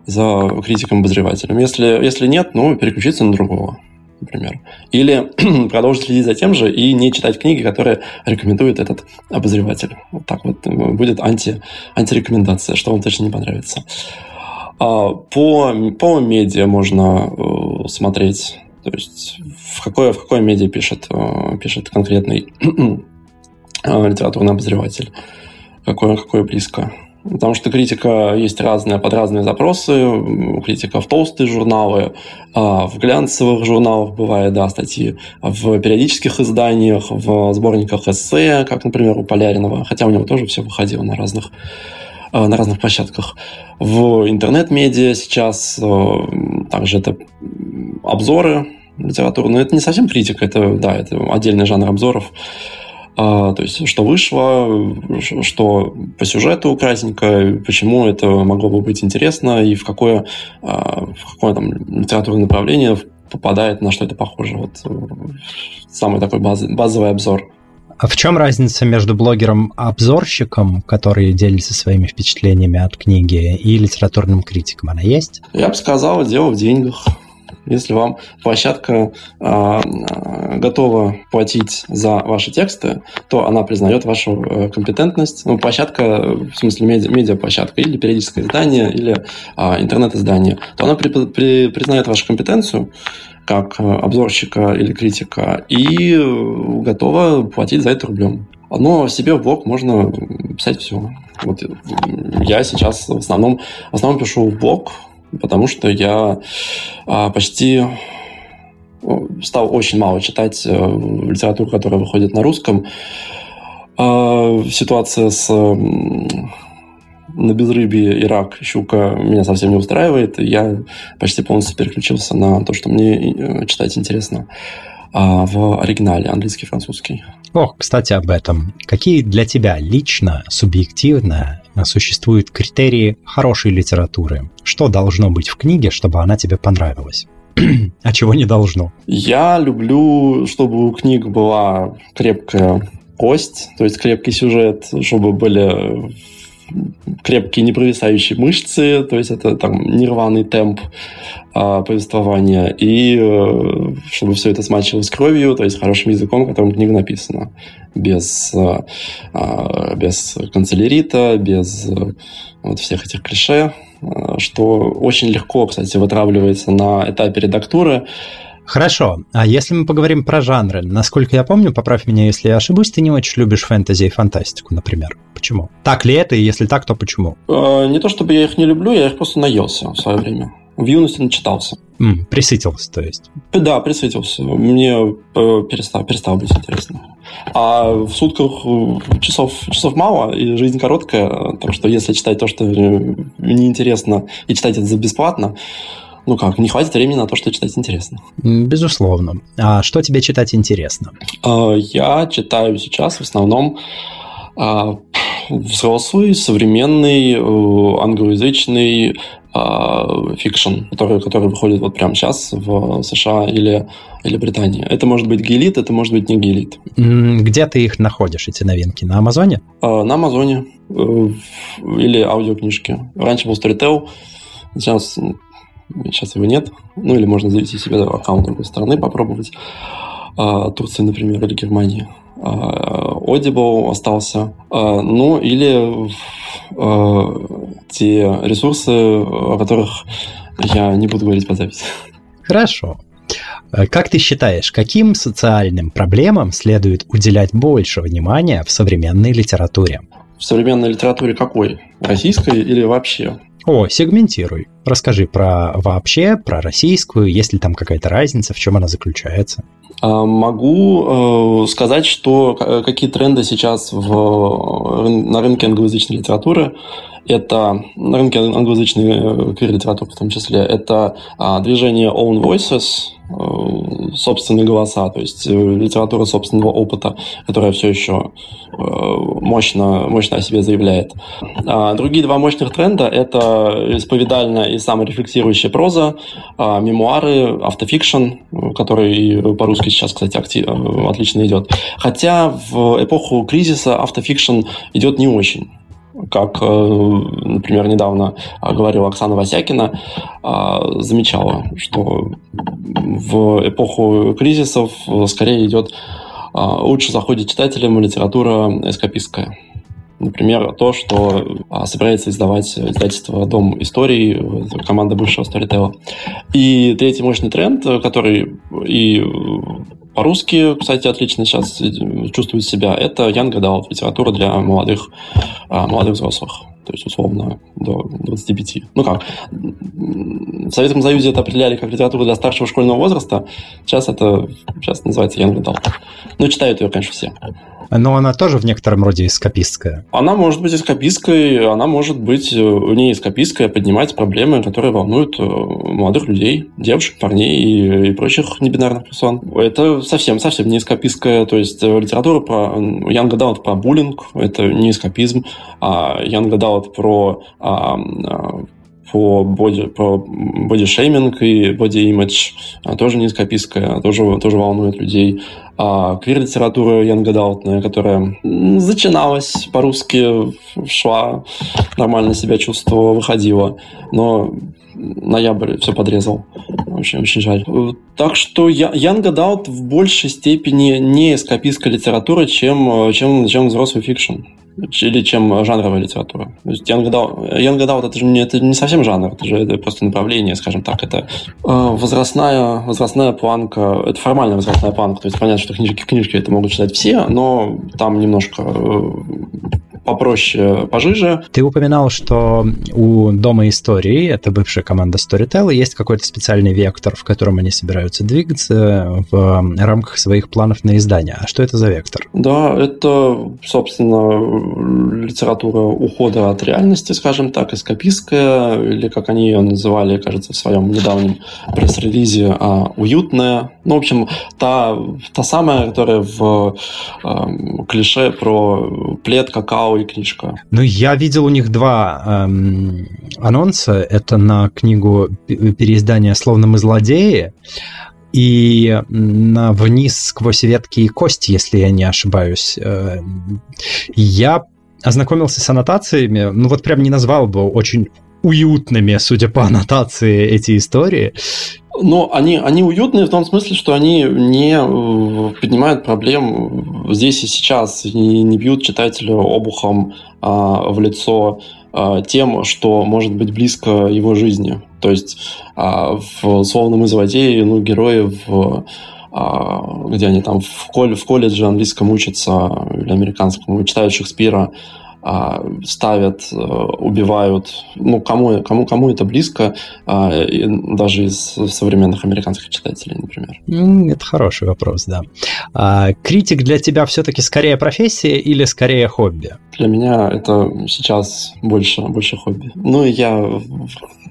за критиком-обозревателем. Если, если нет, ну, переключиться на другого например. Или продолжить следить за тем же и не читать книги, которые рекомендует этот обозреватель. Вот так вот будет анти, антирекомендация, что вам точно не понравится. А, по, по медиа можно э, смотреть, то есть в какое, в какое медиа пишет, э, пишет конкретный э, литературный обозреватель, какое, какое близко. Потому что критика есть разная, под разные запросы. Критика в толстые журналы, а в глянцевых журналах бывает, да, статьи, в периодических изданиях, в сборниках эссе, как, например, у Поляринова, хотя у него тоже все выходило на разных на разных площадках. В интернет-медиа сейчас э, также это обзоры литературные. Но это не совсем критика, это, да, это отдельный жанр обзоров. А, то есть, что вышло, что по сюжету красненько, почему это могло бы быть интересно, и в какое, а, в какое там литературное направление попадает, на что это похоже. Вот э, самый такой баз, базовый обзор. А в чем разница между блогером-обзорщиком, который делится своими впечатлениями от книги, и литературным критиком? Она есть? Я бы сказал, дело в деньгах. Если вам площадка э, готова платить за ваши тексты, то она признает вашу э, компетентность. Ну, площадка, в смысле медиа, медиаплощадка, или периодическое издание, или э, интернет-издание, то она при, при, признает вашу компетенцию, как э, обзорщика или критика, и э, готова платить за это рублем. Но себе в блог можно писать все. Вот э, я сейчас в основном, в основном пишу в блог, потому что я а, почти стал очень мало читать литературу, которая выходит на русском. А, ситуация с на безрыбье и рак щука меня совсем не устраивает. Я почти полностью переключился на то, что мне э, читать интересно а, в оригинале, английский, французский. Ох, кстати, об этом. Какие для тебя лично, субъективно существуют критерии хорошей литературы? Что должно быть в книге, чтобы она тебе понравилась? а чего не должно? Я люблю, чтобы у книг была крепкая кость, то есть крепкий сюжет, чтобы были крепкие непровисающие мышцы, то есть это там нерваный темп а, повествования, и э, чтобы все это смачивалось кровью, то есть хорошим языком, которым книга написана, без, э, а, без канцелярита, без э, вот всех этих клише, что очень легко, кстати, вытравливается на этапе редактуры, Хорошо. А если мы поговорим про жанры, насколько я помню, поправь меня, если я ошибусь, ты не очень любишь фэнтези и фантастику, например. Почему? Так ли это, и если так, то почему? Э, не то чтобы я их не люблю, я их просто наелся в свое время. В юности начитался. Mm, присытился, то есть? Да, присытился. Мне э, перестало, перестало быть интересно. А в сутках э, часов, часов мало, и жизнь короткая, так что если читать то, что неинтересно, и читать это за бесплатно, ну как, не хватит времени на то, что читать интересно. Безусловно. А что тебе читать интересно? А, я читаю сейчас в основном а, взрослый, современный, э, англоязычный а, fiction, который, который выходит вот прямо сейчас в США или, или Британии. Это может быть гелит, это может быть не гелит. Где ты их находишь, эти новинки? На Амазоне? На Амазоне. Э, или аудиокнижки. Раньше был Storytel, сейчас Сейчас его нет. Ну, или можно завести себе аккаунт другой стороны, попробовать. А, Турции, например, или Германии. А, Audible остался. А, ну, или те ресурсы, о которых я не буду говорить по записи. Хорошо. Как ты считаешь, каким социальным проблемам следует уделять больше внимания в современной литературе? В современной литературе какой? Российской или вообще? О, сегментируй. Расскажи про вообще, про российскую, есть ли там какая-то разница, в чем она заключается. А, могу э, сказать, что какие тренды сейчас в, на рынке англоязычной литературы это на рынке англоязычной квир-литературы в том числе, это а, движение Own Voices, э, собственные голоса, то есть э, литература собственного опыта, которая все еще э, мощно, мощно о себе заявляет. А другие два мощных тренда – это исповедальная и саморефлексирующая проза, а, мемуары, автофикшн, который по-русски сейчас, кстати, актив, отлично идет. Хотя в эпоху кризиса автофикшн идет не очень как, э, например, недавно говорила Оксана Васякина, а, замечала, что в эпоху кризисов скорее идет а, лучше заходит читателям литература эскапистская. Например, то, что а, собирается издавать издательство «Дом истории», команда бывшего Storytel. И третий мощный тренд, который и по-русски, кстати, отлично сейчас чувствует себя. Это Young Adult, литература для молодых, а, молодых взрослых. То есть, условно, до 25. Ну как? В Советском Союзе это определяли как литературу для старшего школьного возраста. Сейчас это сейчас называется Young Adult. Ну, читают ее, конечно, все. Но она тоже в некотором роде эскапистская. Она может быть эскапистской, она может быть э, не эскапистской, а поднимать проблемы, которые волнуют э, молодых людей, девушек, парней и, и прочих небинарных персон. Это совсем, совсем не эскапистская. То есть э, литература про Young Adult про буллинг, это не эскапизм, а Young Adult про а, а, по боди, про бодишейминг и body image тоже не эскапистская, тоже, тоже волнует людей а, квир-литература young adult-ная, которая зачиналась по-русски, шла, нормально себя чувствовала, выходила, но ноябрь все подрезал. Очень, очень жаль. Так что young adult в большей степени не эскапистская литература, чем, чем, чем взрослый fiction или чем жанровая литература. То есть Young Adult, это же не, это не совсем жанр, это же это просто направление, скажем так. Это э, возрастная, возрастная планка, это формальная возрастная планка. То есть понятно, что книжки, книжки это могут читать все, но там немножко э, попроще, пожиже. Ты упоминал, что у Дома истории, это бывшая команда Storytel, есть какой-то специальный вектор, в котором они собираются двигаться в рамках своих планов на издание. А что это за вектор? Да, это, собственно, литература ухода от реальности, скажем так, эскапистская, или как они ее называли, кажется, в своем недавнем пресс-релизе, а, уютная. Ну, в общем, та, та самая, которая в э, клише про плед, какао и книжка. Ну, я видел у них два эм, анонса. Это на книгу переиздания «Словно мы злодеи», и на «Вниз сквозь ветки и кости», если я не ошибаюсь. Э, я ознакомился с аннотациями, ну вот прям не назвал бы очень уютными, судя по аннотации, эти истории. Но они, они уютные в том смысле, что они не э, поднимают проблем здесь и сейчас, и не бьют читателя обухом а, в лицо а, тем, что может быть близко его жизни. То есть а, в «Словном злодеи» ну, герои в а, где они там в, колледже, в колледже английском учатся или американском, читают Шекспира, ставят, э, убивают, ну, кому, кому, кому это близко, а, даже из современных американских читателей, например? Это хороший вопрос, да. А критик для тебя все-таки скорее профессия или скорее хобби? Для меня это сейчас больше, больше хобби. Ну, я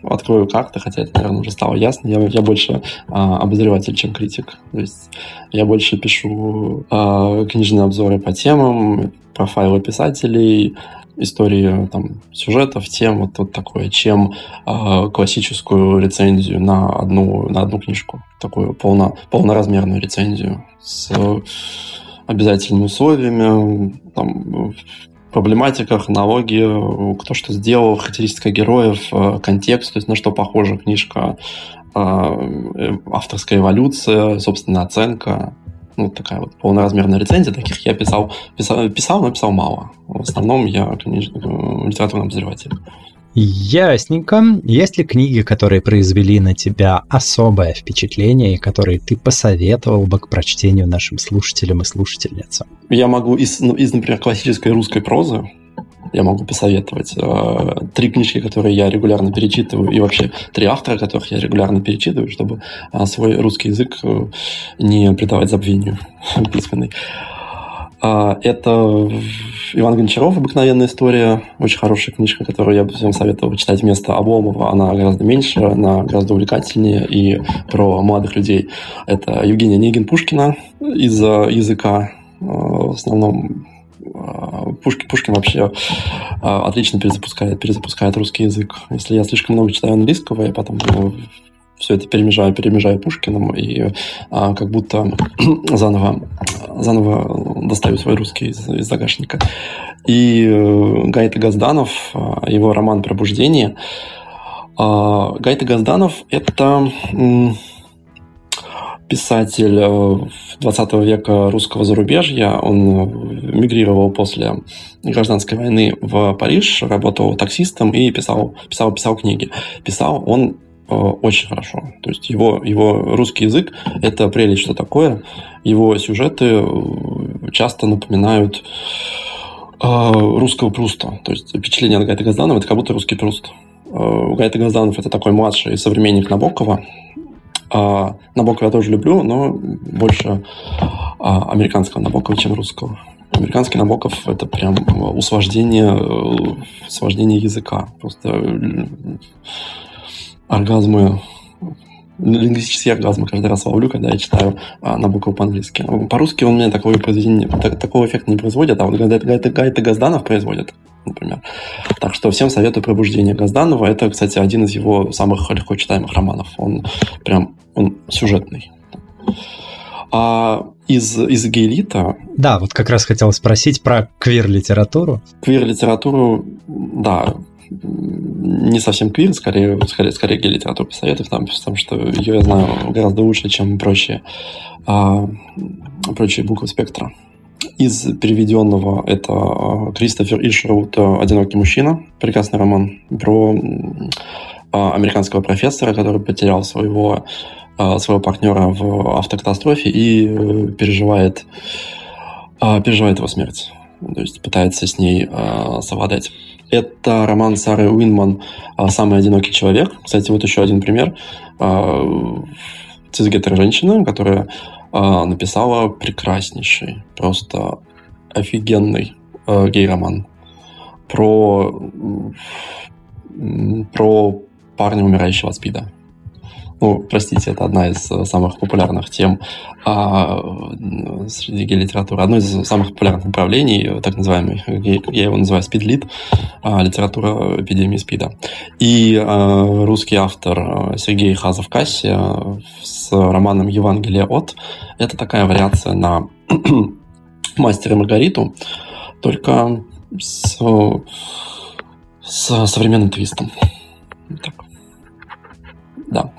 открою как-то, хотя это, наверное, уже стало ясно. Я, я больше а, обозреватель, чем критик. То есть я больше пишу а, книжные обзоры по темам, профайлы писателей, истории там, сюжетов, тем, вот, вот такое, чем э, классическую рецензию на одну, на одну книжку. Такую полно, полноразмерную рецензию с обязательными условиями, там, проблематика, хронология, кто что сделал, характеристика героев, э, контекст, то есть на что похожа книжка, э, авторская эволюция, собственно, оценка ну, такая вот полноразмерная рецензия, таких я писал, писал, писал но писал мало. В основном я книж... литературный обозреватель. Ясненько. Есть ли книги, которые произвели на тебя особое впечатление и которые ты посоветовал бы к прочтению нашим слушателям и слушательницам? Я могу из, ну, из например, классической русской прозы я могу посоветовать. Три книжки, которые я регулярно перечитываю, и вообще три автора, которых я регулярно перечитываю, чтобы свой русский язык не придавать забвению письменный. Это Иван Гончаров «Обыкновенная история». Очень хорошая книжка, которую я бы всем советовал читать вместо Обломова. Она гораздо меньше, она гораздо увлекательнее и про молодых людей. Это Евгения Негин Пушкина из языка э, в основном э, Пушкин, Пушкин вообще э, отлично перезапускает, перезапускает русский язык. Если я слишком много читаю английского, я потом все это перемежаю, перемежаю Пушкиным и а, как будто заново, заново достаю свой русский из, из загашника. И э, Гайта Газданов, а, его роман «Пробуждение». А, Гайта Газданов – это писатель 20 э, века русского зарубежья. Он мигрировал после гражданской войны в Париж, работал таксистом и писал, писал, писал книги. Писал он Э, очень хорошо. То есть его, его русский язык – это прелесть, что такое. Его сюжеты э, часто напоминают э, русского Пруста. То есть впечатление от Гайта Газданова – это как будто русский Пруст. Гайта Газданов – это такой младший современник Набокова. Набокова я тоже люблю, но больше американского Набокова, чем русского. Американский Набоков – это прям усложнение, усложнение языка. Просто оргазмы лингвистические оргазмы каждый раз ловлю, когда я читаю а, на букву по-английски. По-русски он мне произведения, так, такого эффекта не производит, а вот Гайта Газданов производит, например. Так что всем советую «Пробуждение Газданова». Это, кстати, один из его самых легко читаемых романов. Он прям он сюжетный. А из, из гейлита... Да, вот как раз хотел спросить про квир-литературу. Квир-литературу, да, не совсем квир, скорее, скорее, скорее гей-литературу посоветую, потому, потому что ее я знаю гораздо лучше, чем прочие, а, прочие буквы спектра. Из переведенного это а, Кристофер Ишроуд «Одинокий мужчина», прекрасный роман про а, американского профессора, который потерял своего, а, своего партнера в автокатастрофе и э, переживает, переживает его смерть. То есть пытается с ней совладать. Это роман Сары Уинман «Самый одинокий человек». Кстати, вот еще один пример. Цисгетер женщина, которая написала прекраснейший, просто офигенный гей-роман про, про парня, умирающего от спида. Ну, простите, это одна из э, самых популярных тем а, среди гей-литературы. Одно из самых популярных направлений, э, так называемый, я его называю спидлит, а, литература эпидемии спида. И а, русский автор э, Сергей Хазов Касси с романом «Евангелие от» — это такая вариация на «Мастера Маргариту», только с, с современным твистом. Так. Да.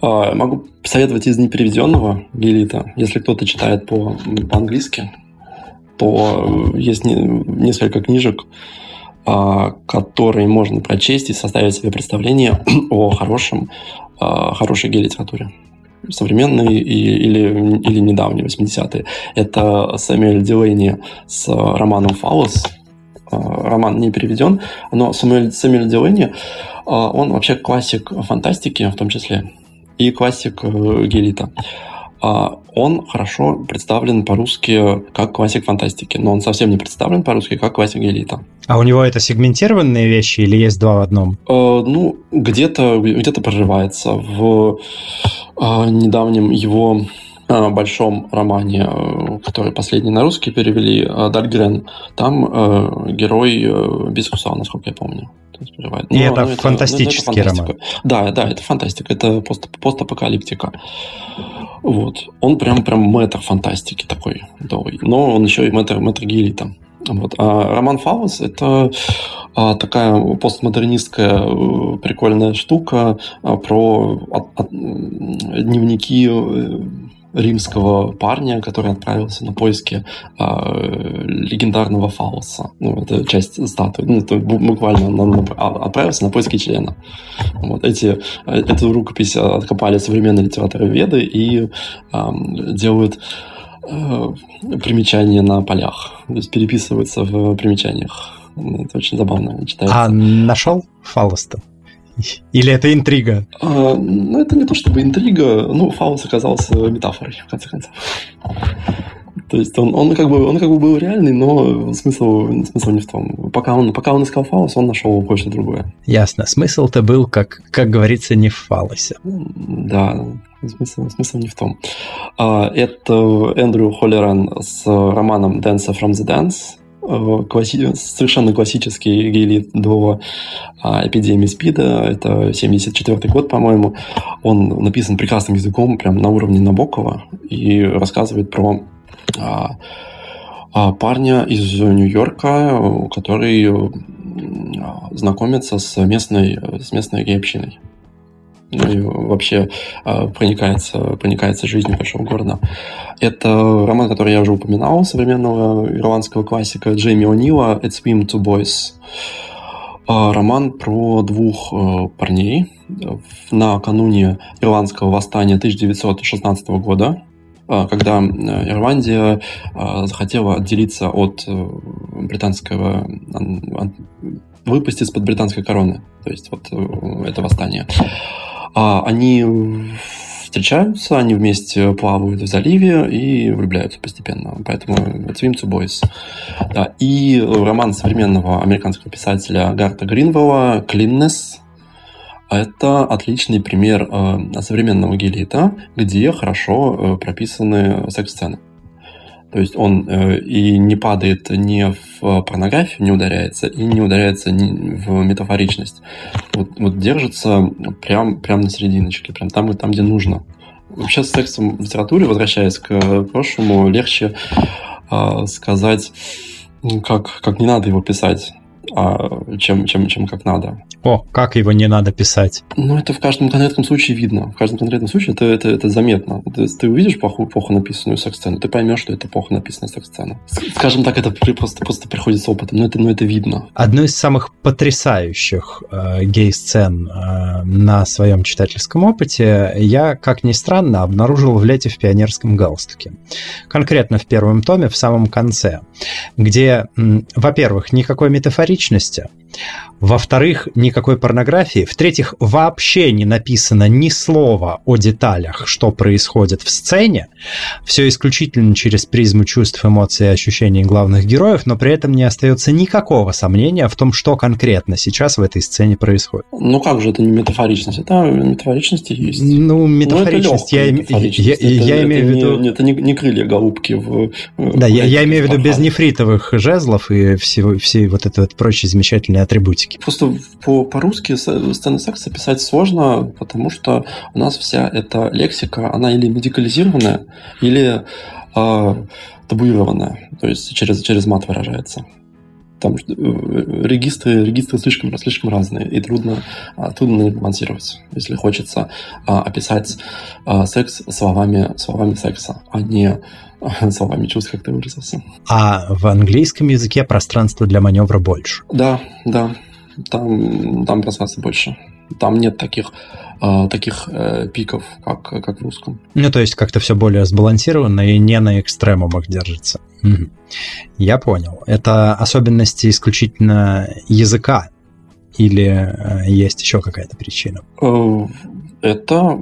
А, могу посоветовать из непереведенного Гелита. Если кто-то читает по, по-английски, то есть несколько книжек, а, которые можно прочесть и составить себе представление о хорошем, а, хорошей гей-литературе современные или, или недавние, 80-е. Это Сэмюэль Дилейни с романом «Фаус». Роман не переведен, но Сэмюэль, Сэмюэль Дилейни, он вообще классик фантастики в том числе и классик э, Гелита. А, он хорошо представлен по-русски как классик фантастики, но он совсем не представлен по-русски как классик Гелита. А у него это сегментированные вещи или есть два в одном? Э, ну, где-то где проживается. В э, недавнем его большом романе, который последний на русский перевели, Дальгрен, там герой Бискуса, насколько я помню переживает. И но, это но фантастический это, это роман. Да, да, это фантастика, это пост, постапокалиптика. Вот. Он прям, прям мэтр фантастики такой долгий. Но он еще и мэтр, мэтр гелита. Вот. А роман Фаус – это а, такая постмодернистская э, прикольная штука а, про от, от, дневники э, римского парня, который отправился на поиски э, легендарного фалоса. Ну, это часть статуи. Ну, это буквально он, он отправился на поиски члена. Вот эти, эту рукопись откопали современные литераторы Веды и э, делают э, примечания на полях. То есть переписываются в примечаниях Это очень забавно читается. А нашел фалос-то? Или это интрига? А, ну, это не то чтобы интрига. Ну, фаус оказался метафорой, в конце концов. То есть он, он, как бы, он как бы был реальный, но смысл, смысл не в том. Пока он, пока он искал фаус, он нашел кое-что другое. Ясно. Смысл-то был, как, как говорится, не в фалосе. Да, смысл, смысл не в том. А, это Эндрю Холлеран с романом Dance from the Dance. Класси... совершенно классический гейлит до а, эпидемии СПИДа. Это 74 год, по-моему. Он написан прекрасным языком, прям на уровне Набокова, и рассказывает про а, а, парня из Нью-Йорка, который а, знакомится с местной, с местной гей-общиной. И вообще проникается, проникается жизнью большого города. Это роман, который я уже упоминал, современного ирландского классика Джейми О'Нила «It's Swim to Boys». Роман про двух парней накануне ирландского восстания 1916 года, а, когда э, Ирландия а, захотела отделиться от э, британского, выпасть из-под британской короны, то есть вот э, это восстание. А, они встречаются, они вместе плавают в заливе и влюбляются постепенно. Поэтому Swim to Boys. Да. И роман современного американского писателя Гарта Гринвелла «Cleanness», это отличный пример э, современного гелита, где хорошо э, прописаны секс-сцены. То есть он э, и не падает ни в порнографию, не ударяется, и не ударяется ни в метафоричность. Вот, вот держится прям, прям на серединочке, прям там, там, где нужно. Вообще с сексом в литературе, возвращаясь к прошлому, легче э, сказать, как, как не надо его писать чем, чем, чем как надо. О, как его не надо писать? Ну, это в каждом конкретном случае видно. В каждом конкретном случае это, это, это заметно. Ты, ты увидишь плохо, плохо написанную секс-сцену, ты поймешь, что это плохо написанная секс-сцена. Скажем так, это просто, просто приходит с опытом, но это, но это видно. Одну из самых потрясающих э, гей-сцен э, на своем читательском опыте я, как ни странно, обнаружил в «Лете в пионерском галстуке». Конкретно в первом томе, в самом конце, где, во-первых, никакой метафории личности. Во-вторых, никакой порнографии. В-третьих, вообще не написано ни слова о деталях, что происходит в сцене. Все исключительно через призму чувств, эмоций и ощущений главных героев, но при этом не остается никакого сомнения в том, что конкретно сейчас в этой сцене происходит. Ну как же это не метафоричность? Это метафоричность есть. Ну, метафоричность, я, метафоричность. я, я, я это имею в виду... Не, это не, не крылья голубки в... Да, я, я имею в виду без нефритовых жезлов и всего, всей вот этой вот прочей замечательной атрибутики. Просто по- по-русски сцены секса писать сложно, потому что у нас вся эта лексика, она или медикализированная, или э, табуированная, то есть через, через мат выражается. Там э, регистры, регистры слишком, слишком разные, и трудно, а, трудно балансировать, если хочется а, описать секс словами, словами секса, а не словами чувств, как ты выразился. А в английском языке пространства для маневра больше? Да, да. Там, там пространства больше. Там нет таких, э, таких э, пиков, как, как в русском. Ну, то есть как-то все более сбалансировано и не на экстремумах держится. Угу. Я понял. Это особенности исключительно языка или э, есть еще какая-то причина? Э, это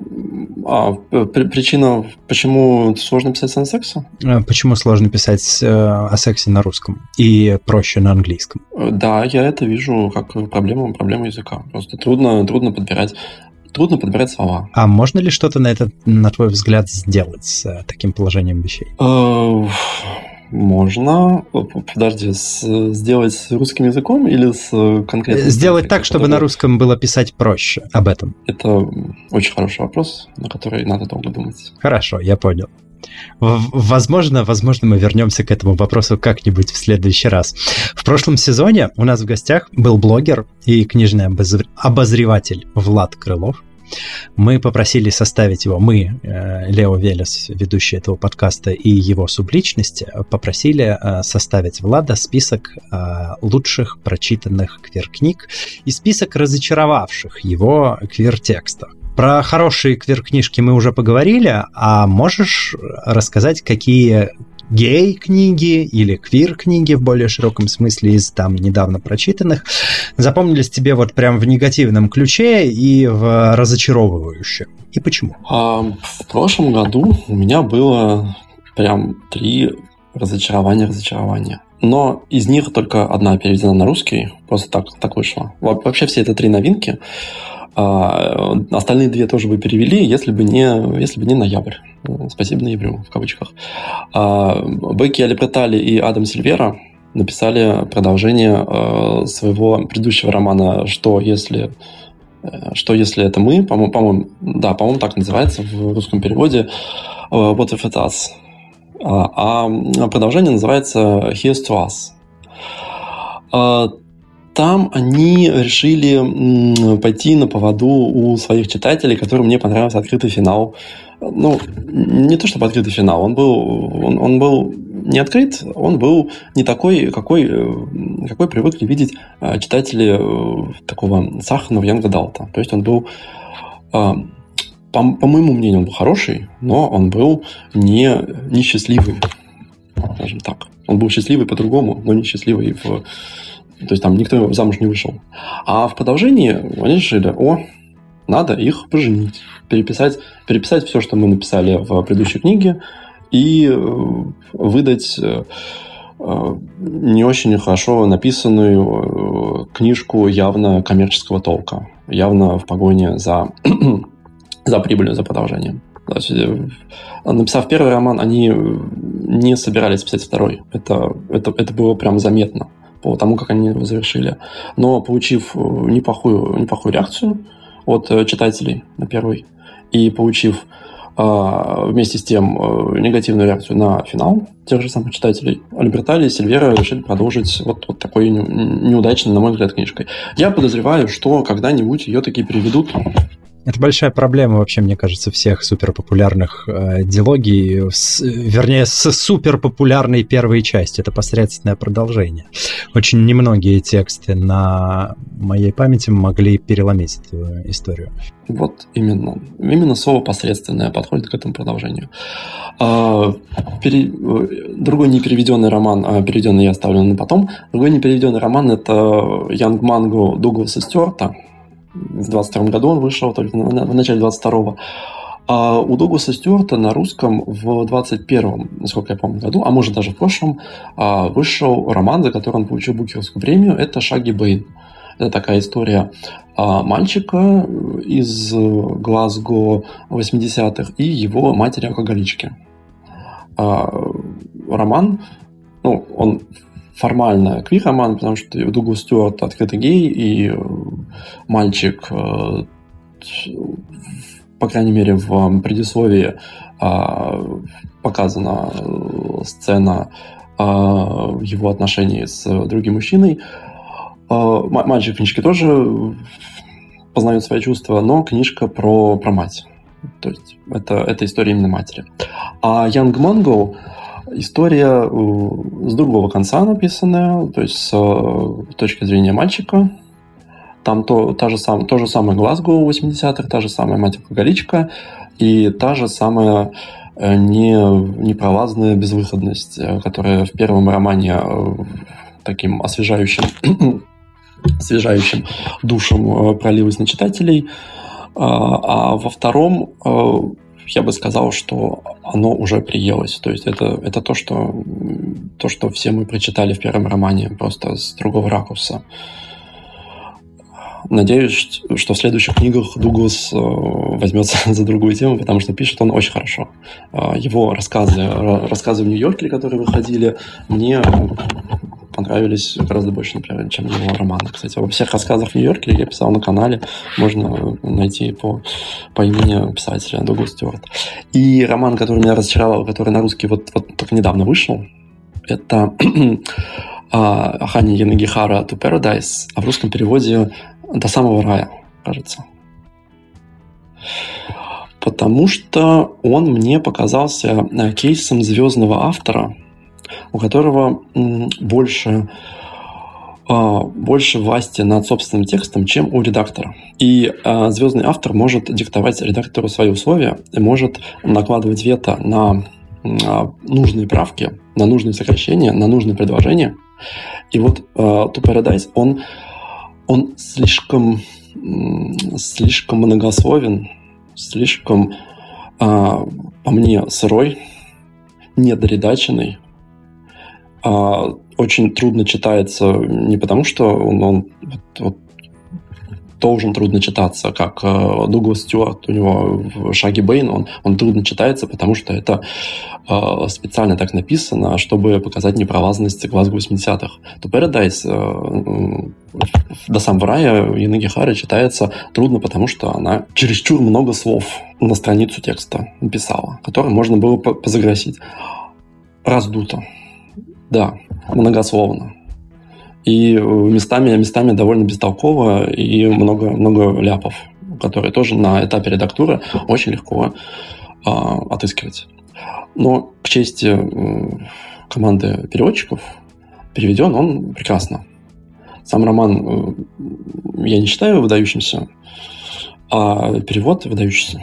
а, причина, почему сложно писать сцены секса? Э, почему сложно писать о сексе на русском и проще на английском? Да, я это вижу как проблему, проблему языка. Просто трудно, трудно подбирать трудно подбирать слова. А можно ли что-то на этот, на твой взгляд, сделать с таким положением вещей? Можно, подожди, с, сделать с русским языком или с конкретным? Сделать так, чтобы на русском было писать проще об этом. Это очень хороший вопрос, на который надо долго думать. Хорошо, я понял. Возможно, возможно, мы вернемся к этому вопросу как-нибудь в следующий раз. В прошлом сезоне у нас в гостях был блогер и книжный обозреватель Влад Крылов. Мы попросили составить его, мы, э, Лео Велес, ведущий этого подкаста, и его субличности, попросили э, составить Влада список э, лучших прочитанных квир-книг и список разочаровавших его квир-текстов. Про хорошие квир-книжки мы уже поговорили, а можешь рассказать, какие гей-книги или квир-книги в более широком смысле из там недавно прочитанных запомнились тебе вот прям в негативном ключе и в разочаровывающем? И почему? А, в прошлом году у меня было прям три разочарования, разочарования. Но из них только одна переведена на русский, просто так, так вышло. Вообще все это три новинки. А остальные две тоже бы перевели, если бы не, если бы не ноябрь. Спасибо ноябрю, в кавычках. А, Бекки Алипретали и Адам Сильвера написали продолжение э, своего предыдущего романа «Что если...» э, что если это мы, по-моему, по да, по-моему, так называется в русском переводе э, What if it us? А, а продолжение называется Here's to us. А, там они решили пойти на поводу у своих читателей, которым мне понравился открытый финал. Ну, не то чтобы открытый финал, он был, он, он был не открыт, он был не такой, какой, какой привыкли видеть а, читатели э, такого сахарного Янга Далта. То есть он был по, по моему мнению, он был хороший, но он был не, не счастливый, скажем так. Он был счастливый по-другому, но не счастливый в... То есть там никто замуж не вышел. А в продолжении они решили, о, надо их поженить, переписать, переписать все, что мы написали в предыдущей книге, и э, выдать э, э, не очень хорошо написанную книжку явно коммерческого толка, явно в погоне за за прибылью, за продолжением. Написав первый роман, они не собирались писать второй. Это, это, это было прям заметно по тому, как они его завершили. Но получив э, неплохую, неплохую реакцию от э, читателей на первый и получив а, вместе с тем негативную реакцию на финал тех же самых читателей, Альбертали и Сильвера решили продолжить вот, вот такой неудачной, на мой взгляд, книжкой. Я подозреваю, что когда-нибудь ее таки переведут это большая проблема вообще, мне кажется, всех суперпопулярных э, дилогий, с, вернее, с суперпопулярной первой части. Это посредственное продолжение. Очень немногие тексты на моей памяти могли переломить эту историю. Вот именно. Именно слово посредственное подходит к этому продолжению. А, пере... Другой непереведенный роман, а переведенный я оставлю на потом. Другой непереведенный роман это Янг Манго Дугласа Стюарта в 22 году он вышел, только в начале 22-го. А у Дугласа Стюарта на русском в 21-м, насколько я помню, году, а может даже в прошлом, а, вышел роман, за который он получил Букеровскую премию. Это «Шаги Бэйн». Это такая история а, мальчика из Глазго 80-х и его матери-алкоголички. А, роман, ну, он формально квир-роман, потому что Дуглас Стюарт открытый гей, и э, мальчик, э, по крайней мере, в предисловии а, показана э, сцена а, его отношений с другим мужчиной. А, мальчик в книжке тоже познает свои чувства, но книжка про, про мать. То есть это, это история именно матери. А Young Mongo История э, с другого конца написанная, то есть с э, точки зрения мальчика. Там то, та же сам, то же самое Глазго 80-х, та же самая мать алкоголичка и та же самая э, не, непролазная безвыходность, которая в первом романе таким освежающим, освежающим душем пролилась на читателей, а, а во втором я бы сказал, что оно уже приелось. То есть это, это то, что, то, что все мы прочитали в первом романе, просто с другого ракурса. Надеюсь, что в следующих книгах Дуглас э, возьмется за другую тему, потому что пишет он очень хорошо. Э, его рассказы, рассказы в Нью-Йорке, которые выходили, мне понравились гораздо больше, например, чем его романы. Кстати, во всех рассказах в Нью-Йорке я писал на канале, можно найти по, по имени писателя Дуглас Стюарт. И роман, который меня разочаровал, который на русский вот, вот только недавно вышел, это Ахани Янагихара to Paradise, а в русском переводе «До самого рая», кажется. Потому что он мне показался э, кейсом звездного автора, у которого больше а, больше власти над собственным текстом, чем у редактора. И э, звездный автор может диктовать редактору свои условия может накладывать вето на а, нужные правки, на нужные сокращения, на нужные предложения. И вот uh, To Paradise, он, он слишком, слишком многословен, слишком, uh, по мне, сырой, недоредаченный. Uh, очень трудно читается не потому, что он, он вот, вот, должен трудно читаться, как э, Дуглас Стюарт у него в «Шаге Бэйн», он, он трудно читается, потому что это э, специально так написано, чтобы показать непролазность глаз 80-х. То Paradise э, до сам в рая Яны Гехары читается трудно, потому что она чересчур много слов на страницу текста написала, которые можно было позагросить. Раздуто. Да, многословно и э, местами, местами довольно бестолково и много, много ляпов, которые тоже на этапе редактуры очень легко э, отыскивать. Но к чести э, команды переводчиков переведен он прекрасно. Сам роман э, я не считаю выдающимся, а перевод выдающийся.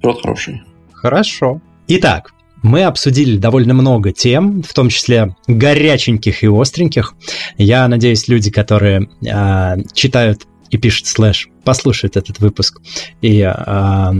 Перевод хороший. Хорошо. Итак, мы обсудили довольно много тем, в том числе горяченьких и остреньких. Я надеюсь, люди, которые э, читают и пишут слэш, послушают этот выпуск, и э,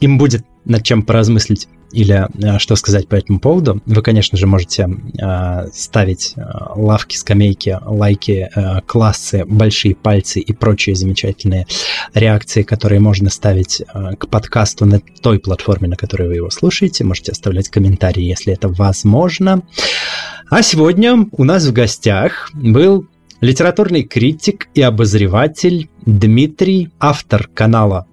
им будет над чем поразмыслить или э, что сказать по этому поводу, вы, конечно же, можете э, ставить э, лавки, скамейки, лайки, классы, большие пальцы и прочие замечательные реакции, которые можно ставить к подкасту на той платформе, на которой вы его слушаете. Можете оставлять комментарии, если это возможно. А сегодня у нас в гостях был литературный критик и обозреватель Дмитрий, автор канала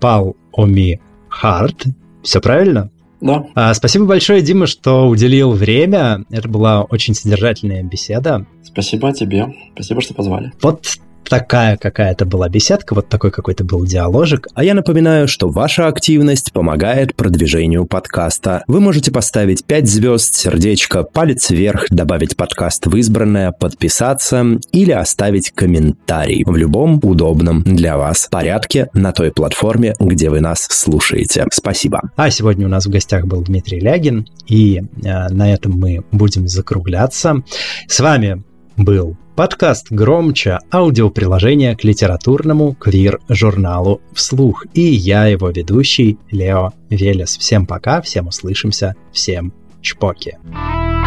Пал Оми Харт. Все правильно? Да. А, спасибо большое, Дима, что уделил время. Это была очень содержательная беседа. Спасибо тебе. Спасибо, что позвали. Вот такая какая-то была беседка, вот такой какой-то был диаложик. А я напоминаю, что ваша активность помогает продвижению подкаста. Вы можете поставить 5 звезд, сердечко, палец вверх, добавить подкаст в избранное, подписаться или оставить комментарий в любом удобном для вас порядке на той платформе, где вы нас слушаете. Спасибо. А сегодня у нас в гостях был Дмитрий Лягин, и э, на этом мы будем закругляться. С вами был Подкаст «Громче» – аудиоприложение к литературному квир-журналу «Вслух». И я его ведущий Лео Велес. Всем пока, всем услышимся, всем чпоки. Чпоки.